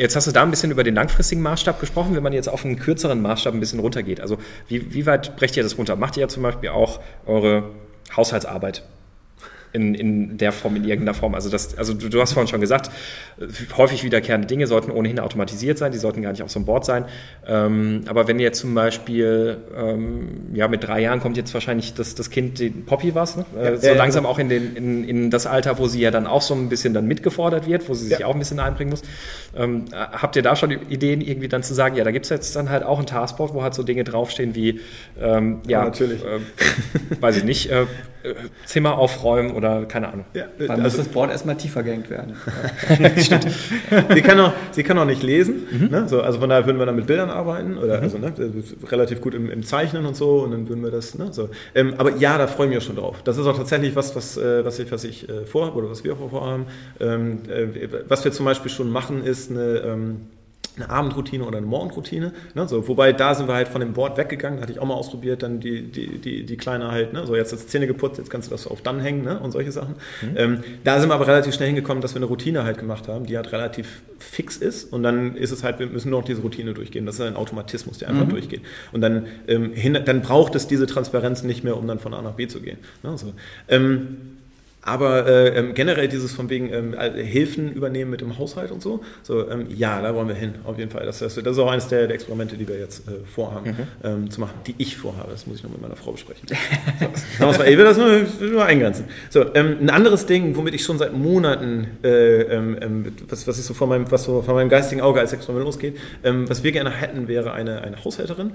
Jetzt hast du da ein bisschen über den langfristigen Maßstab gesprochen, wenn man jetzt auf einen kürzeren Maßstab ein bisschen runtergeht. Also wie, wie weit brecht ihr das runter? Macht ihr ja zum Beispiel auch eure Haushaltsarbeit in, in der Form, in irgendeiner Form. Also, das, also du, du hast vorhin schon gesagt, häufig wiederkehrende Dinge sollten ohnehin automatisiert sein, die sollten gar nicht auf so einem Board sein. Ähm, aber wenn jetzt zum Beispiel, ähm, ja, mit drei Jahren kommt jetzt wahrscheinlich das, das Kind, die Poppy was, ne? äh, so ja, langsam ja. auch in, den, in, in das Alter, wo sie ja dann auch so ein bisschen dann mitgefordert wird, wo sie sich ja. auch ein bisschen einbringen muss. Ähm, habt ihr da schon Ideen, irgendwie dann zu sagen, ja, da gibt es jetzt dann halt auch ein Taskboard, wo halt so Dinge draufstehen wie, ähm, ja, natürlich. Äh, weiß ich nicht, äh, Zimmer aufräumen oder keine Ahnung. Ja, Dann also, muss das Board erstmal tiefer gehängt werden. Stimmt. sie, kann auch, sie kann auch nicht lesen. Mhm. Ne? So, also von daher würden wir dann mit Bildern arbeiten oder mhm. also ne, relativ gut im, im, Zeichnen und so und dann würden wir das. Ne, so. Ähm, aber ja, da freue ich mich schon drauf. Das ist auch tatsächlich was, was, äh, was ich, was ich äh, vorhabe oder was wir vorhaben. Ähm, äh, was wir zum Beispiel schon machen, ist eine. Ähm, eine Abendroutine oder eine Morgenroutine. Ne? So, wobei da sind wir halt von dem Board weggegangen, da hatte ich auch mal ausprobiert, dann die, die, die, die Kleine halt, ne? so jetzt ist Zähne geputzt, jetzt kannst du das auf dann hängen ne? und solche Sachen. Mhm. Ähm, da sind wir aber relativ schnell hingekommen, dass wir eine Routine halt gemacht haben, die halt relativ fix ist und dann ist es halt, wir müssen nur noch diese Routine durchgehen. Das ist ein Automatismus, der einfach mhm. durchgeht. Und dann, ähm, hin, dann braucht es diese Transparenz nicht mehr, um dann von A nach B zu gehen. Ne? So. Ähm, aber äh, ähm, generell dieses von wegen ähm, Hilfen übernehmen mit dem Haushalt und so, so ähm, ja, da wollen wir hin, auf jeden Fall. Das, das, das ist auch eines der, der, Experimente, die wir jetzt äh, vorhaben, mhm. ähm, zu machen, die ich vorhabe. Das muss ich noch mit meiner Frau besprechen. so, ich will das nur, nur eingrenzen. So, ähm, ein anderes Ding, womit ich schon seit Monaten, äh, ähm, was, was, ist so von meinem, was so von meinem geistigen Auge als Experiment losgeht, was wir gerne hätten, wäre eine, eine Haushälterin,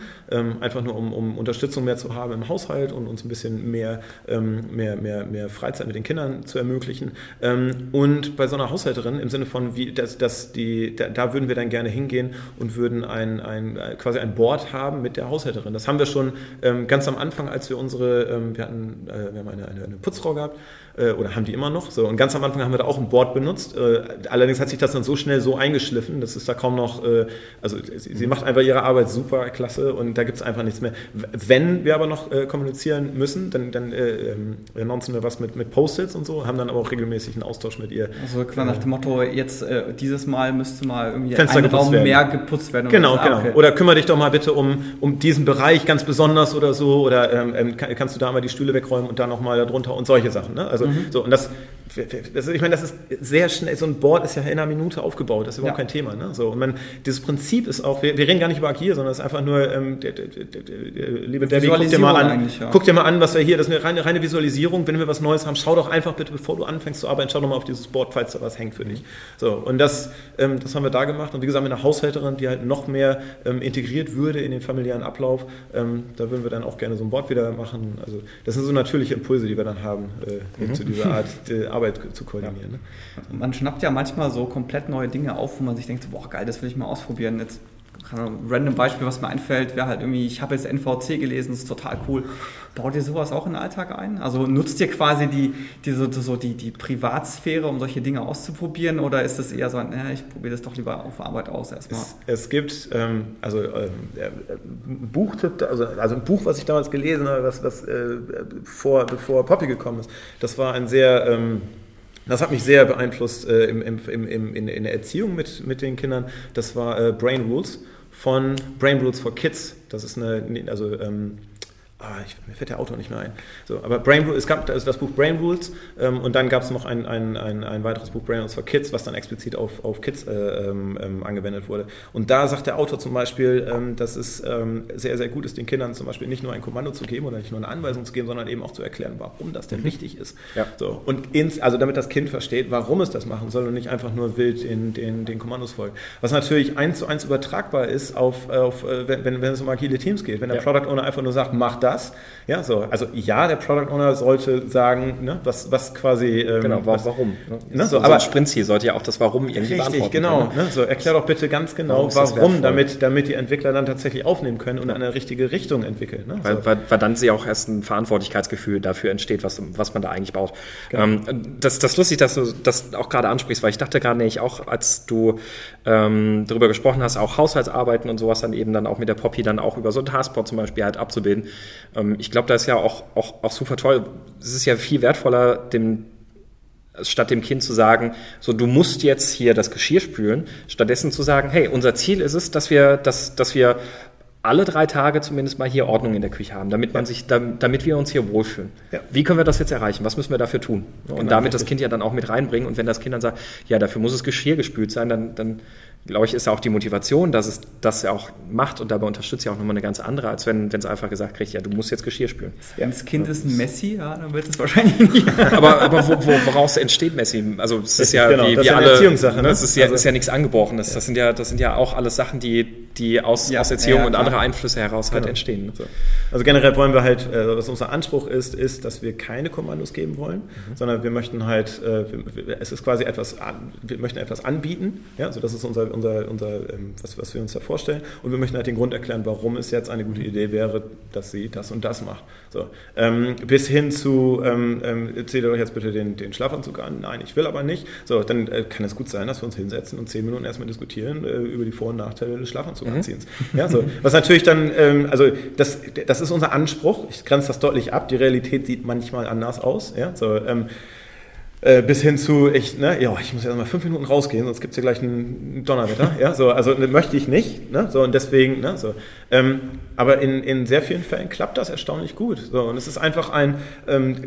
einfach nur um, um Unterstützung mehr zu haben im Haushalt und uns ein bisschen mehr, mehr, mehr, mehr Freizeit mit den Kindern Kindern zu ermöglichen. Ähm, und bei so einer Haushälterin im Sinne von, wie, dass, dass die, da, da, würden wir dann gerne hingehen und würden ein, ein, quasi ein Board haben mit der Haushälterin. Das haben wir schon ähm, ganz am Anfang, als wir unsere, ähm, wir hatten, äh, wir haben eine, eine, eine Putzfrau gehabt, äh, oder haben die immer noch. So, und ganz am Anfang haben wir da auch ein Board benutzt. Äh, allerdings hat sich das dann so schnell so eingeschliffen, dass es da kaum noch, äh, also sie, sie, macht einfach ihre Arbeit super, klasse und da gibt es einfach nichts mehr. Wenn wir aber noch äh, kommunizieren müssen, dann, dann äh, announcen wir was mit, mit Post-its und so, haben dann aber auch regelmäßig einen Austausch mit ihr. Also klar nach dem Motto, jetzt äh, dieses Mal müsste mal irgendwie Fenster ein Raum werden. mehr geputzt werden. Genau, genau. Okay. Oder kümmere dich doch mal bitte um, um diesen Bereich ganz besonders oder so oder ähm, ähm kannst du da mal die Stühle wegräumen und dann nochmal darunter und solche Sachen. Ne? Also mhm. so und das, ich meine, das ist sehr schnell, so ein Board ist ja in einer Minute aufgebaut, das ist überhaupt ja. kein Thema. Ne? So, und man, dieses Prinzip ist auch, wir, wir reden gar nicht über Agil, sondern es ist einfach nur, ähm, der, der, der, liebe Debbie, guck dir mal an, ja. guck dir mal an, was wir hier, das ist eine reine, reine, Visualisierung, wenn wir was Neues haben, schau doch einfach bitte, bevor du anfängst zu arbeiten, schau doch mal auf dieses Board, falls da was hängt für dich. So, und das, ähm, das haben wir da gemacht und wie gesagt, mit einer Haushälterin, die halt noch mehr ähm, integriert würde in den familiären Ablauf, ähm, da würden wir dann auch gerne so ein Board wieder machen. Also das sind so natürliche Impulse, die wir dann haben äh, mhm. zu dieser Art äh, Arbeit zu koordinieren. Ja. Ne? Man schnappt ja manchmal so komplett neue Dinge auf, wo man sich denkt, boah geil, das will ich mal ausprobieren. Jetzt random Beispiel, was mir einfällt, wäre halt irgendwie, ich habe jetzt NVC gelesen, das ist total cool. Baut ihr sowas auch in den Alltag ein? Also nutzt ihr quasi die, die, so, so die, die Privatsphäre, um solche Dinge auszuprobieren? Oder ist es eher so, naja, ich probiere das doch lieber auf Arbeit aus erstmal? Es, es gibt, ähm, also ähm, ein Buchtipp, also, also ein Buch, was ich damals gelesen habe, was, was äh, vor, bevor Poppy gekommen ist, das war ein sehr... Ähm, das hat mich sehr beeinflusst äh, im, im, im, in, in, der Erziehung mit, mit den Kindern. Das war äh, Brain Rules von Brain Rules for Kids. Das ist eine, also ähm, Ah, ich, mir fällt der Autor nicht mehr ein. So, aber Brain es gab also das Buch Brain Rules ähm, und dann gab es noch ein, ein, ein, ein, weiteres Buch Brain Rules for Kids, was dann explizit auf, auf Kids äh, ähm, ähm, angewendet wurde. Und da sagt der Autor zum Beispiel, ähm, dass es ähm, sehr, sehr gut ist, den Kindern zum Beispiel nicht nur ein Kommando zu geben oder nicht nur eine Anweisung zu geben, sondern eben auch zu erklären, warum das denn mhm. wichtig ist. Ja. So, und ins, also damit das Kind versteht, warum es das machen soll und nicht einfach nur wild in den, den Kommandos folgt. Was natürlich eins zu eins übertragbar ist auf, auf äh, wenn, wenn es um agile Teams geht. Wenn der ja. Product Owner einfach nur sagt, mach das, das. Ja, so. Also ja, der Product Owner sollte sagen, ne, was, was quasi. Ähm, genau, was, warum. Ne? ne so, so aber ein Sprintziel sollte ja auch das Warum irgendwie richtig, genau. Ne? So, erklär doch bitte ganz genau, warum, warum damit, damit die Entwickler dann tatsächlich aufnehmen können und in eine richtige Richtung entwickeln. Ne? Weil, so. weil, weil, dann sie auch erst ein Verantwortlichkeitsgefühl dafür entsteht, was, was man da eigentlich baut. Genau. Ähm, das, das ist lustig, dass du das auch gerade ansprichst, weil ich dachte gerade nämlich auch, als du ähm, darüber gesprochen hast, auch Haushaltsarbeiten und sowas dann eben dann auch mit der Poppy dann auch über so ein Taskboard zum Beispiel halt abzubilden. Ähm, ich glaube, da ist ja auch auch, auch super toll. Es ist ja viel wertvoller, dem, statt dem Kind zu sagen, so du musst jetzt hier das Geschirr spülen, stattdessen zu sagen, hey, unser Ziel ist es, dass wir, dass, dass wir alle drei Tage zumindest mal hier Ordnung in der Küche haben, damit man sich, damit wir uns hier wohlfühlen. Ja. Wie können wir das jetzt erreichen? Was müssen wir dafür tun? Und genau, damit richtig. das Kind ja dann auch mit reinbringen. Und wenn das Kind dann sagt, ja, dafür muss das Geschirr gespült sein, dann, dann glaube ich, ist auch die Motivation, dass es das auch macht und dabei unterstützt ja auch nochmal eine ganz andere, als wenn es einfach gesagt kriegt, ja, du musst jetzt Geschirr spülen. Wenn das Kind ist ein Messi, ja, dann wird es wahrscheinlich nicht. aber aber wo, wo, woraus entsteht Messi? Also es ist ja genau, wie, wie alle, Erziehungssache, ne? das ist ja, also, ist ja nichts Angebrochenes. Das sind ja, das sind ja auch alles Sachen, die, die aus, ja, aus Erziehung ja, und andere Einflüsse heraus halt genau. entstehen. Ne? So. Also generell wollen wir halt, äh, was unser Anspruch ist, ist, dass wir keine Kommandos geben wollen, mhm. sondern wir möchten halt, äh, es ist quasi etwas, wir möchten etwas anbieten, ja, so das ist unser, unser, unser ähm, was, was wir uns da vorstellen. Und wir möchten halt den Grund erklären, warum es jetzt eine gute Idee wäre, dass sie das und das macht. So, ähm, bis hin zu, ähm, ähm, zählt euch jetzt bitte den, den Schlafanzug an. Nein, ich will aber nicht. So, dann äh, kann es gut sein, dass wir uns hinsetzen und zehn Minuten erstmal diskutieren äh, über die Vor- und Nachteile des Schlafanzuganziehens. Mhm. Ja, so, was natürlich dann, ähm, also das, das ist unser Anspruch. Ich grenze das deutlich ab. Die Realität sieht manchmal anders aus. Ja, so, ähm, äh, bis hin zu, ich, ne, ja, ich muss ja mal fünf Minuten rausgehen, sonst gibt es hier gleich ein Donnerwetter. ja, so, also ne, möchte ich nicht. Ne, so, und deswegen, ne, so. Ähm, aber in, in sehr vielen Fällen klappt das erstaunlich gut. So, und es ist einfach ein, ähm,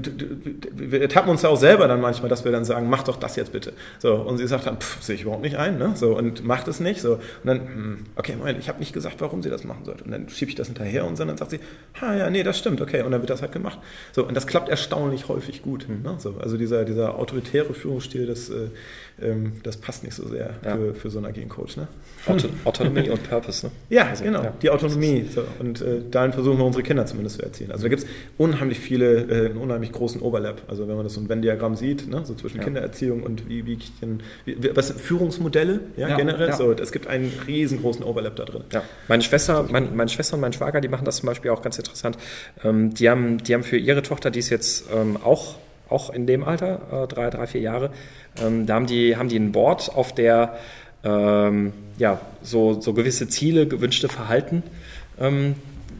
wir tappen uns ja auch selber dann manchmal, dass wir dann sagen, mach doch das jetzt bitte. So, und sie sagt dann, pff, sehe ich überhaupt nicht ein, ne? So, und macht es nicht. So, und dann, hm, okay, Moment, ich habe nicht gesagt, warum sie das machen sollte. Und dann schiebe ich das hinterher und dann sagt sie, ah ja, nee, das stimmt, okay. Und dann wird das halt gemacht. So, und das klappt erstaunlich häufig gut. Mhm. Ne? So, also dieser, dieser autoritäre Führungsstil, das, äh, ähm, das passt nicht so sehr ja. für, für so einen agilen Coach. Ne? Auto Autonomie und Purpose, ne? Ja, also, genau, ja. die Autonomie. So, und äh, dahin versuchen wir unsere Kinder zumindest zu erziehen. Also da gibt es unheimlich viele, äh, einen unheimlich großen Overlap. Also wenn man das so ein Venn-Diagramm sieht, ne? so zwischen ja. Kindererziehung und wie, wie, ich den, wie was Führungsmodelle ja, generell. So, es gibt einen riesengroßen Overlap da drin. Meine Schwester, mein, meine Schwester und mein Schwager, die machen das zum Beispiel auch ganz interessant. Ähm, die, haben, die haben für ihre Tochter, die ist jetzt ähm, auch auch in dem Alter, äh, drei, drei, vier Jahre. Ähm, da haben die, haben die ein Board, auf der ähm, ja, so, so gewisse Ziele, gewünschte Verhalten ähm,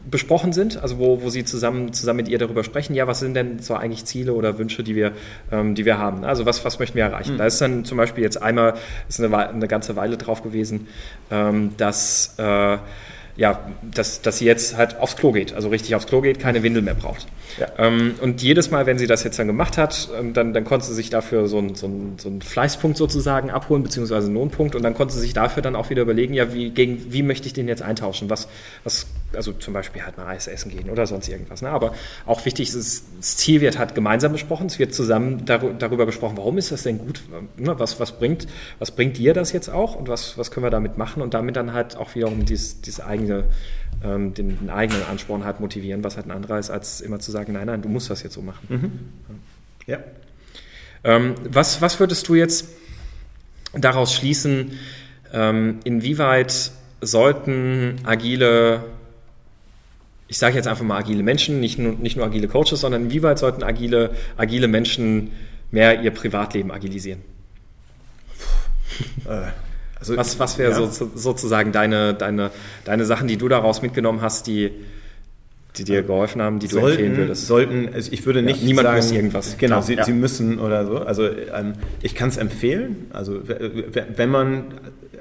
besprochen sind, also wo, wo Sie zusammen, zusammen mit ihr darüber sprechen, ja, was sind denn so eigentlich Ziele oder Wünsche, die wir, ähm, die wir haben? Also was, was möchten wir erreichen? Mhm. Da ist dann zum Beispiel jetzt einmal, ist eine, eine ganze Weile drauf gewesen, ähm, dass äh, ja, dass, dass sie jetzt halt aufs Klo geht, also richtig aufs Klo geht, keine Windel mehr braucht. Ja. Ähm, und jedes Mal, wenn sie das jetzt dann gemacht hat, ähm, dann, dann konnte sie sich dafür so einen so so ein Fleißpunkt sozusagen abholen, beziehungsweise einen Lohnpunkt. Und dann konnte sie sich dafür dann auch wieder überlegen, ja, wie, gegen, wie möchte ich den jetzt eintauschen? Was, was, also zum Beispiel halt mal Eis essen gehen oder sonst irgendwas. Ne? Aber auch wichtig ist, das Ziel wird halt gemeinsam besprochen, es wird zusammen darüber gesprochen, warum ist das denn gut? Ne? Was, was, bringt, was bringt dir das jetzt auch und was, was können wir damit machen? Und damit dann halt auch wiederum dieses, dieses eigene ähm, den, den, eigenen Ansporn halt motivieren, was halt ein anderer ist, als immer zu sagen, nein, nein, du musst das jetzt so machen. Mhm. Ja. Ähm, was, was würdest du jetzt daraus schließen, ähm, inwieweit sollten agile, ich sage jetzt einfach mal agile Menschen, nicht nur, nicht nur agile Coaches, sondern inwieweit sollten agile, agile Menschen mehr ihr Privatleben agilisieren? Also, was was wäre ja. so, sozusagen deine, deine, deine Sachen, die du daraus mitgenommen hast, die, die dir geholfen haben, die du sollten, empfehlen würdest? Sollten, also ich würde nicht ja, niemand sagen, muss irgendwas. Genau, sie, ja. sie müssen oder so. Also ähm, ich kann es empfehlen. Also wenn man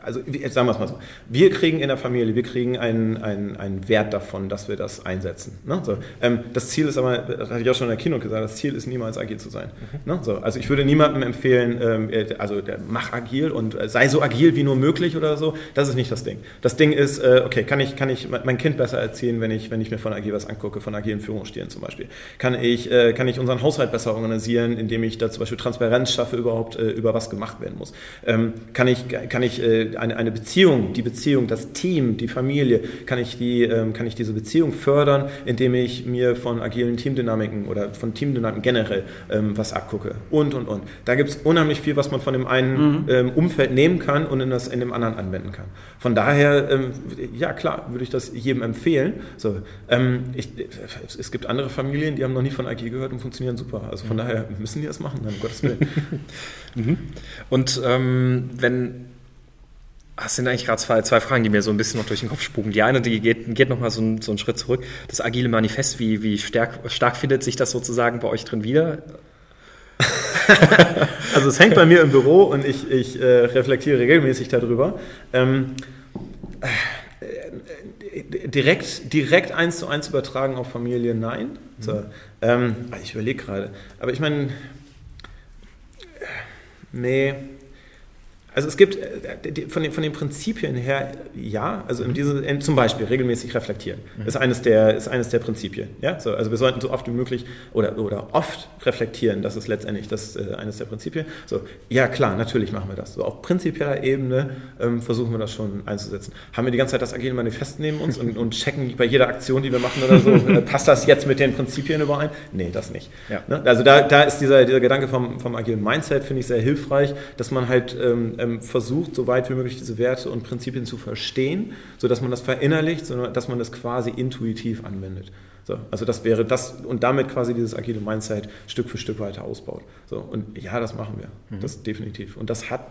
also sagen wir es mal so, wir kriegen in der Familie, wir kriegen einen, einen, einen Wert davon, dass wir das einsetzen. Ne? So, ähm, das Ziel ist aber, das hatte ich auch schon in der Kino gesagt, das Ziel ist niemals agil zu sein. Mhm. Ne? So, also ich würde niemandem empfehlen, ähm, äh, also mach agil und äh, sei so agil wie nur möglich oder so, das ist nicht das Ding. Das Ding ist, äh, okay, kann ich, kann ich mein Kind besser erziehen, wenn ich, wenn ich mir von agil was angucke, von agilen Führungsstilen zum Beispiel. Kann ich, äh, kann ich unseren Haushalt besser organisieren, indem ich da zum Beispiel Transparenz schaffe überhaupt, äh, über was gemacht werden muss. Ähm, kann ich, kann ich eine, eine Beziehung, die Beziehung, das Team, die Familie, kann ich, die, ähm, kann ich diese Beziehung fördern, indem ich mir von agilen Teamdynamiken oder von Teamdynamiken generell ähm, was abgucke und, und, und. Da gibt es unheimlich viel, was man von dem einen mhm. ähm, Umfeld nehmen kann und in, das, in dem anderen anwenden kann. Von daher, ähm, ja klar, würde ich das jedem empfehlen. So, ähm, ich, es gibt andere Familien, die haben noch nie von agil gehört und funktionieren super. Also von mhm. daher müssen die das machen, um Gottes Willen. mhm. Und ähm, wenn das sind eigentlich gerade zwei, zwei Fragen, die mir so ein bisschen noch durch den Kopf spuken. Die eine, die geht, geht nochmal so, so einen Schritt zurück. Das agile Manifest, wie, wie stark, stark findet sich das sozusagen bei euch drin wieder? also es hängt bei mir im Büro und ich, ich äh, reflektiere regelmäßig darüber. Ähm, äh, direkt, direkt eins zu eins übertragen auf Familie, nein. So, mhm. ähm, ich überlege gerade. Aber ich meine, nee. Also es gibt äh, von den, von den Prinzipien her, ja, also in diese, in, zum Beispiel regelmäßig reflektieren, mhm. ist, eines der, ist eines der Prinzipien. Ja? So, also wir sollten so oft wie möglich oder, oder oft reflektieren, das ist letztendlich das, äh, eines der Prinzipien. So, ja klar, natürlich machen wir das. So auf prinzipieller Ebene ähm, versuchen wir das schon einzusetzen. Haben wir die ganze Zeit das Agile Manifest neben uns und, und checken bei jeder Aktion, die wir machen oder so, äh, passt das jetzt mit den Prinzipien überein? Nee, das nicht. Ja. Ne? Also da, da ist dieser, dieser Gedanke vom, vom agilen Mindset, finde ich, sehr hilfreich, dass man halt ähm, ähm, versucht, so weit wie möglich diese Werte und Prinzipien zu verstehen, sodass man das verinnerlicht, sondern dass man das quasi intuitiv anwendet. So, also das wäre das und damit quasi dieses agile Mindset Stück für Stück weiter ausbaut. So, und ja, das machen wir. Mhm. Das definitiv. Und das hat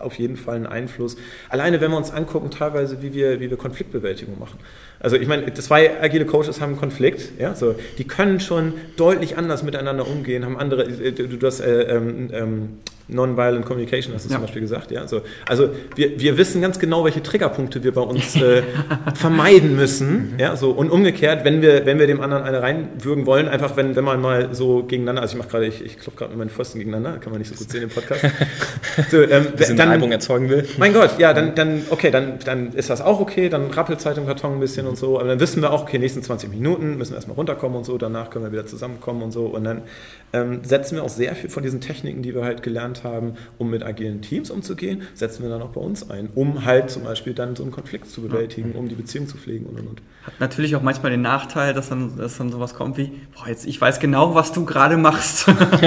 auf jeden Fall einen Einfluss. Alleine wenn wir uns angucken, teilweise, wie wir, wie wir Konfliktbewältigung machen. Also ich meine, zwei agile Coaches haben einen Konflikt, ja, so, die können schon deutlich anders miteinander umgehen, haben andere, äh, du, du hast äh, ähm, ähm, Nonviolent Communication hast du ja. zum Beispiel gesagt. Ja? So, also wir, wir wissen ganz genau, welche Triggerpunkte wir bei uns äh, vermeiden müssen. Mhm. Ja? So, und umgekehrt, wenn wir, wenn wir dem anderen eine reinwürgen wollen, einfach wenn, wenn man mal so gegeneinander, also ich mache gerade, ich, ich klopfe gerade mit meinen Pfosten gegeneinander, kann man nicht so gut sehen im Podcast. so, ähm, dann, Albung erzeugen will. Mein Gott, ja, dann, dann okay, dann, dann ist das auch okay, dann rappelt Zeit im Karton ein bisschen und so, aber dann wissen wir auch, okay, nächsten 20 Minuten müssen wir erstmal runterkommen und so, danach können wir wieder zusammenkommen und so und dann ähm, setzen wir auch sehr viel von diesen Techniken, die wir halt gelernt haben, um mit agilen Teams umzugehen, setzen wir dann auch bei uns ein, um halt zum Beispiel dann so einen Konflikt zu bewältigen, um die Beziehung zu pflegen und und und. Hat natürlich auch manchmal den Nachteil, dass dann, dass dann sowas kommt wie, boah, jetzt ich weiß genau, was du gerade machst.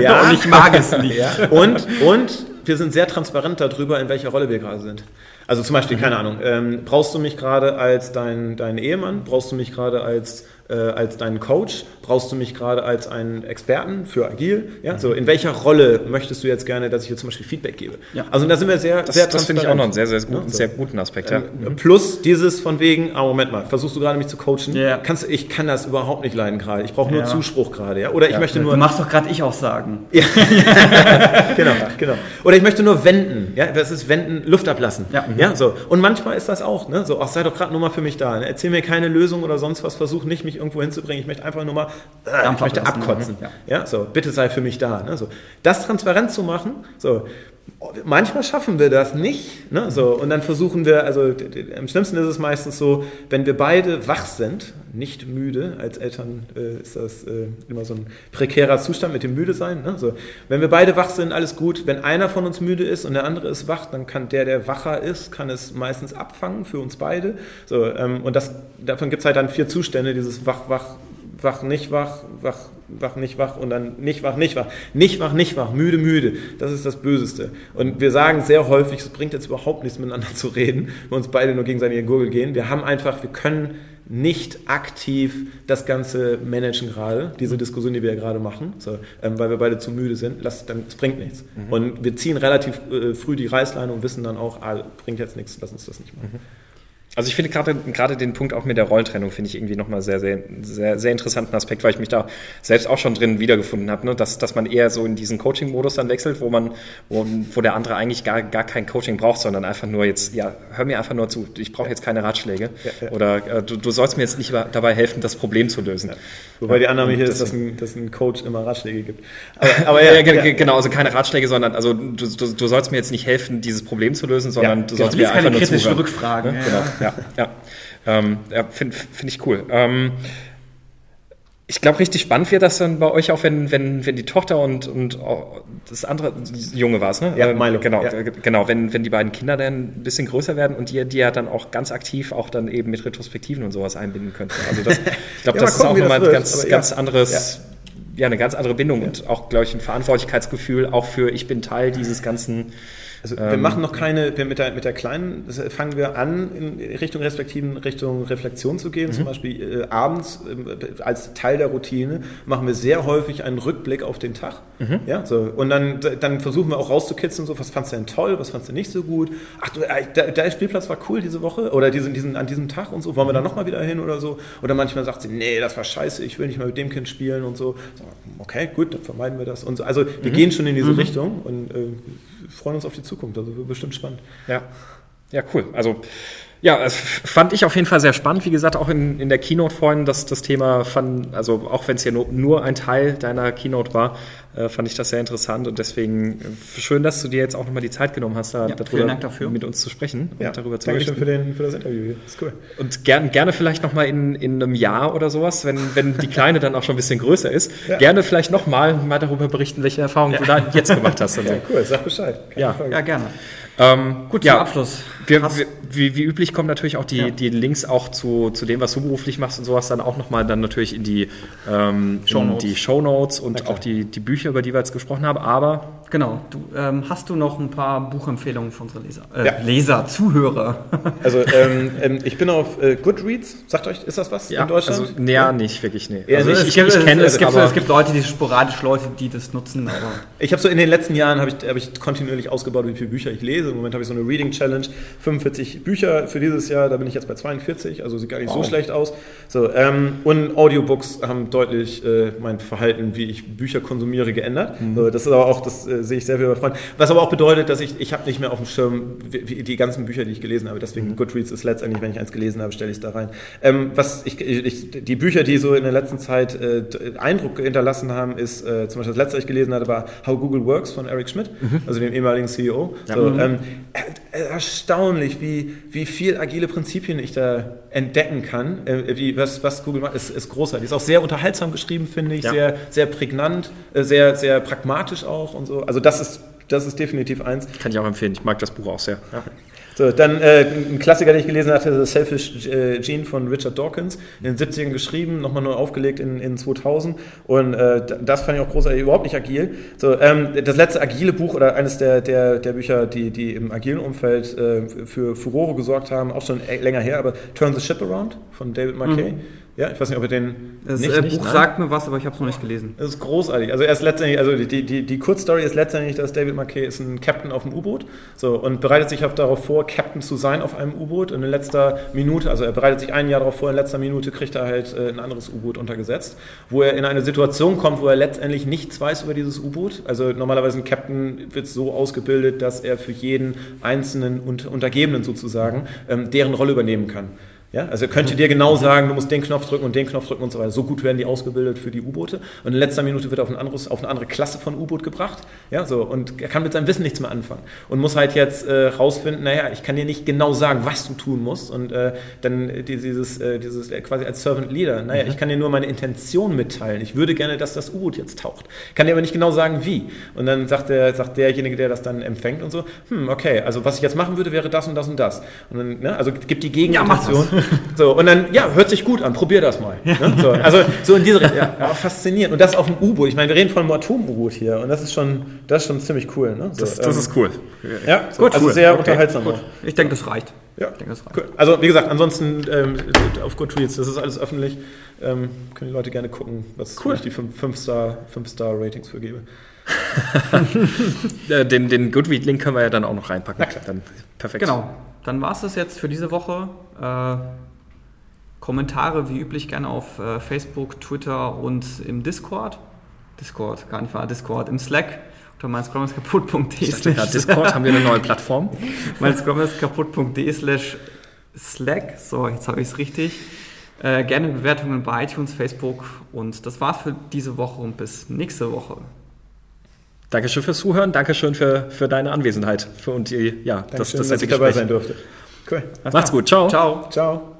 ja. und ich mag es nicht. Ja. Und, und wir sind sehr transparent darüber, in welcher Rolle wir gerade sind. Also zum Beispiel, keine Ahnung, ähm, brauchst du mich gerade als dein, dein Ehemann? Brauchst du mich gerade als äh, als deinen Coach? Brauchst du mich gerade als einen Experten für Agil? Ja, so in welcher Rolle möchtest du jetzt gerne, dass ich dir zum Beispiel Feedback gebe? Ja. Also da sind wir sehr, das, sehr Das finde ich auch noch einen sehr, sehr, guten, ja, so. sehr guten Aspekt. Ja. Ähm, plus dieses von wegen, ah, Moment mal, versuchst du gerade mich zu coachen? Ja. Kannst, ich kann das überhaupt nicht leiden gerade. Ich brauche nur Zuspruch gerade. Ja? Oder ich möchte nur... Du machst doch gerade ich auch sagen. Ja. genau, genau. Oder ich möchte nur wenden. Ja, das ist wenden, Luft ablassen. Ja. ja so. Und manchmal ist das auch, ne? so, ach, sei doch gerade nur mal für mich da. Ne? Erzähl mir keine Lösung oder sonst was, versuch nicht, mich irgendwo hinzubringen. Ich möchte einfach nur mal, äh, ich möchte abkotzen. Ja. ja. so, bitte sei für mich da. Ne? So, das transparent zu machen, so, manchmal schaffen wir das nicht. Ne? So, und dann versuchen wir, also am schlimmsten ist es meistens so, wenn wir beide wach sind, nicht müde, als Eltern äh, ist das äh, immer so ein prekärer Zustand mit dem Müde sein. Ne? So, wenn wir beide wach sind, alles gut. Wenn einer von uns müde ist und der andere ist wach, dann kann der, der wacher ist, kann es meistens abfangen für uns beide. So, ähm, und das, davon gibt es halt dann vier Zustände, dieses wach, wach, nicht wach, wach, wach, nicht wach und dann nicht wach, nicht wach, nicht wach, nicht wach, müde, müde. Das ist das Böseste. Und wir sagen sehr häufig, es bringt jetzt überhaupt nichts miteinander zu reden, wenn uns beide nur gegenseitig in die Gurgel gehen. Wir haben einfach, wir können nicht aktiv das Ganze managen gerade, diese Diskussion, die wir ja gerade machen, so, ähm, weil wir beide zu müde sind, lass, dann, es bringt nichts. Mhm. Und wir ziehen relativ äh, früh die Reißleine und wissen dann auch, ah, bringt jetzt nichts, lass uns das nicht machen. Mhm. Also ich finde gerade gerade den Punkt auch mit der Rollentrennung finde ich irgendwie nochmal sehr, sehr, sehr, sehr interessanten Aspekt, weil ich mich da selbst auch schon drin wiedergefunden habe, ne? dass, dass man eher so in diesen Coaching-Modus dann wechselt, wo man, wo, wo der andere eigentlich gar, gar kein Coaching braucht, sondern einfach nur jetzt, ja, hör mir einfach nur zu, ich brauche jetzt keine Ratschläge. Ja, ja. Oder äh, du, du sollst mir jetzt nicht dabei helfen, das Problem zu lösen. Ja. Wobei die Annahme hier ist, dass ein, dass ein Coach immer Ratschläge gibt. Aber, aber ja, genau, also keine Ratschläge, sondern also du, du, du sollst mir jetzt nicht helfen, dieses Problem zu lösen, sondern du sollst mir einfach nur zuhören. Rückfragen. Genau, ja, ja. Ähm, ja, Finde find ich cool. Ähm, ich glaube, richtig spannend wird das dann bei euch auch, wenn, wenn, wenn die Tochter und, und das andere, Junge war es, ne? Ja, Ähm, Milo. Genau, Ja. äh, genau wenn, wenn die beiden Kinder dann ein bisschen größer werden und ihr die ja dann auch ganz aktiv auch dann eben mit Retrospektiven und sowas einbinden könnt. Also das, ich glaube, Ja, das ist auch nochmal ein ganz, aber ja. ganz anderes, ja. eine ganz andere Bindung und auch, glaube ich, ein Verantwortlichkeitsgefühl auch für ich bin Teil dieses ganzen Also wir machen noch keine, wir mit der, mit der kleinen fangen wir an, in Richtung Respektiven, Richtung Reflexion zu gehen. Zum Beispiel äh, abends äh, als Teil der Routine machen wir sehr häufig einen Rückblick auf den Tag. Ja, so. Und dann, dann versuchen wir auch rauszukitzeln, so, was fandst du denn toll, was fandst du nicht so gut? Ach du, äh, der, der Spielplatz war cool diese Woche oder diesen, diesen, an diesem Tag und so, wollen wir da nochmal wieder hin oder so? Oder manchmal sagt sie, nee, das war scheiße, ich will nicht mehr mit dem Kind spielen und so. so okay, gut, dann vermeiden wir das und so. Also wir gehen schon in diese Richtung und äh, freuen uns auf die Zukunft. Also wird bestimmt spannend. Ja, ja, cool. Also ja, fand ich auf jeden Fall sehr spannend. Wie gesagt, auch in, in der Keynote vorhin, dass das Thema fand, also auch wenn es ja nur, nur ein Teil deiner Keynote war, äh, fand ich das sehr interessant und deswegen äh, schön, dass du dir jetzt auch nochmal die Zeit genommen hast, da Ja, darüber vielen Dank dafür. mit uns zu sprechen und darüber zu Dankeschön berichten. für, den, für das Interview hier. Ist cool. Und gern, gerne vielleicht nochmal in, in einem Jahr oder sowas, wenn, wenn die Kleine dann auch schon ein bisschen größer ist, Ja. gerne vielleicht nochmal mal darüber berichten, welche Erfahrungen du da jetzt gemacht hast. Und so. Ja, cool, sag Bescheid. Keine Ja. Frage. Ja, gerne. Ähm, Gut, ja, zum Abschluss. Wir, wie, wie üblich kommen natürlich auch die, Ja. die Links auch zu, zu dem, was du beruflich machst und sowas, dann auch nochmal dann natürlich in die, ähm, in Shownotes. die Shownotes und auch die, die Bücher, über die wir jetzt gesprochen haben. Aber Genau. Du, ähm, hast du noch ein paar Buchempfehlungen für unsere Leser? Äh, Ja. Leser, Zuhörer. Also ähm, ähm, ich bin auf äh, Goodreads. Sagt euch, ist das was ja, in Deutschland? also näher nicht wirklich, nee. Ja, also also ich, ich, ich kenne es, es, gibt, aber es gibt Leute, die sporadisch Leute, die das nutzen, aber Ich habe so in den letzten Jahren habe ich, hab ich kontinuierlich ausgebaut, wie viele Bücher ich lese. Im Moment habe ich so eine Reading Challenge, 45 Bücher für dieses Jahr. Da bin ich jetzt bei 42, also sieht gar nicht so Wow. schlecht aus. So ähm, und Audiobooks haben deutlich äh, mein Verhalten, wie ich Bücher konsumiere, geändert. So, das ist aber auch, das äh, sehe ich sehr viel bei Freunden. Was aber auch bedeutet, dass ich ich habe nicht mehr auf dem Schirm wie, wie die ganzen Bücher, die ich gelesen habe. Deswegen Goodreads ist letztendlich, wenn ich eins gelesen habe, stelle ich es da rein. Ähm, was ich, ich, die Bücher, die so in der letzten Zeit äh, Eindruck hinterlassen haben, ist äh, zum Beispiel das letzte, was ich gelesen hatte, war How Google Works von Eric Schmidt, also dem ehemaligen CEO. So, ähm, äh, erstaunlich, wie, wie viel agile Prinzipien ich da entdecken kann. Äh, wie, was, was Google macht, ist, ist großartig. Ist auch sehr unterhaltsam geschrieben, finde ich, Ja. sehr, sehr prägnant, äh, sehr, sehr pragmatisch auch und so. Also das ist, das ist definitiv eins. kann ich auch empfehlen. Ich mag das Buch auch sehr. Ja. So, dann äh, ein Klassiker, den ich gelesen hatte, The Selfish äh, Gene von Richard Dawkins, in den 70ern geschrieben, nochmal neu aufgelegt in, in 2000 und äh, das fand ich auch großartig, überhaupt nicht agil. So, ähm, das letzte agile Buch oder eines der, der, der Bücher, die, die im agilen Umfeld äh, für Furore gesorgt haben, auch schon e- länger her, aber Turn the Ship Around von David McKay. Ja, ich weiß nicht, ob ihr den das nicht, äh, nicht Buch nein? sagt mir was, aber ich habe es noch nicht gelesen. Das ist großartig. Also er ist letztendlich, also die, die, die Kurzstory ist letztendlich, dass David McKay ist ein Captain auf dem U-Boot so, und bereitet sich auf, darauf vor, Captain zu sein auf einem U-Boot. Und in letzter Minute, also er bereitet sich ein Jahr darauf vor, in letzter Minute kriegt er halt äh, ein anderes U-Boot untergesetzt, wo er in eine Situation kommt, wo er letztendlich nichts weiß über dieses U-Boot. Also normalerweise ein Captain wird so ausgebildet, dass er für jeden einzelnen Unter Untergebenen sozusagen ähm, deren Rolle übernehmen kann. Ja, also er könnte dir genau sagen, du musst den Knopf drücken und den Knopf drücken und so weiter. So gut werden die ausgebildet für die U-Boote. Und in letzter Minute wird er auf, ein anderes, auf eine andere Klasse von U-Boot gebracht. Ja, so, und er kann mit seinem Wissen nichts mehr anfangen. Und muss halt jetzt äh, rausfinden, naja, ich kann dir nicht genau sagen, was du tun musst. Und äh, dann dieses, äh, dieses äh, quasi als Servant Leader, naja, ich kann dir nur meine Intention mitteilen. Ich würde gerne, dass das U-Boot jetzt taucht. Kann dir aber nicht genau sagen, wie. Und dann sagt, der, sagt derjenige, der das dann empfängt und so, hm, okay, also was ich jetzt machen würde, wäre das und das und das. Und dann, ne, also gibt die Gegenintention. So, und dann, ja, hört sich gut an, probier das mal. Ne? So, also so in diese Richtung, ja, ja, faszinierend. Und das auf dem U-Boot. Ich meine, wir reden von einem Atom-U-Boot hier und das ist schon, das ist schon ziemlich cool. Ne? So, Das, das ähm, ist cool. ja, so, Gut, also cool. sehr Okay, unterhaltsam. gut. Ich denke, das reicht. Ja. Ich denke, das reicht. Cool. Also wie gesagt, ansonsten ähm, auf Goodreads, das ist alles öffentlich. Ähm, können die Leute gerne gucken, was Cool. ich die 5-Star-Ratings für gebe. Äh, Den, den Goodread-Link können wir ja dann auch noch reinpacken. Na klar. Dann, perfekt. Genau. Dann war es das jetzt für diese Woche. Äh, Kommentare wie üblich gerne auf äh, Facebook, Twitter und im Discord. Discord, gar nicht wahr, Discord, im Slack unter gerade, Discord haben wir eine neue Plattform. meinscrum.kaputt.de slash Slack. So, jetzt habe ich es richtig. Äh, gerne Bewertungen bei iTunes, Facebook und das war's für diese Woche und bis nächste Woche. Dankeschön fürs Zuhören, Dankeschön für, für deine Anwesenheit für und die, ja, Dankeschön, das dass nette ich dabei sein durfte. Cool. Macht's gut, ciao. Ciao. Ciao.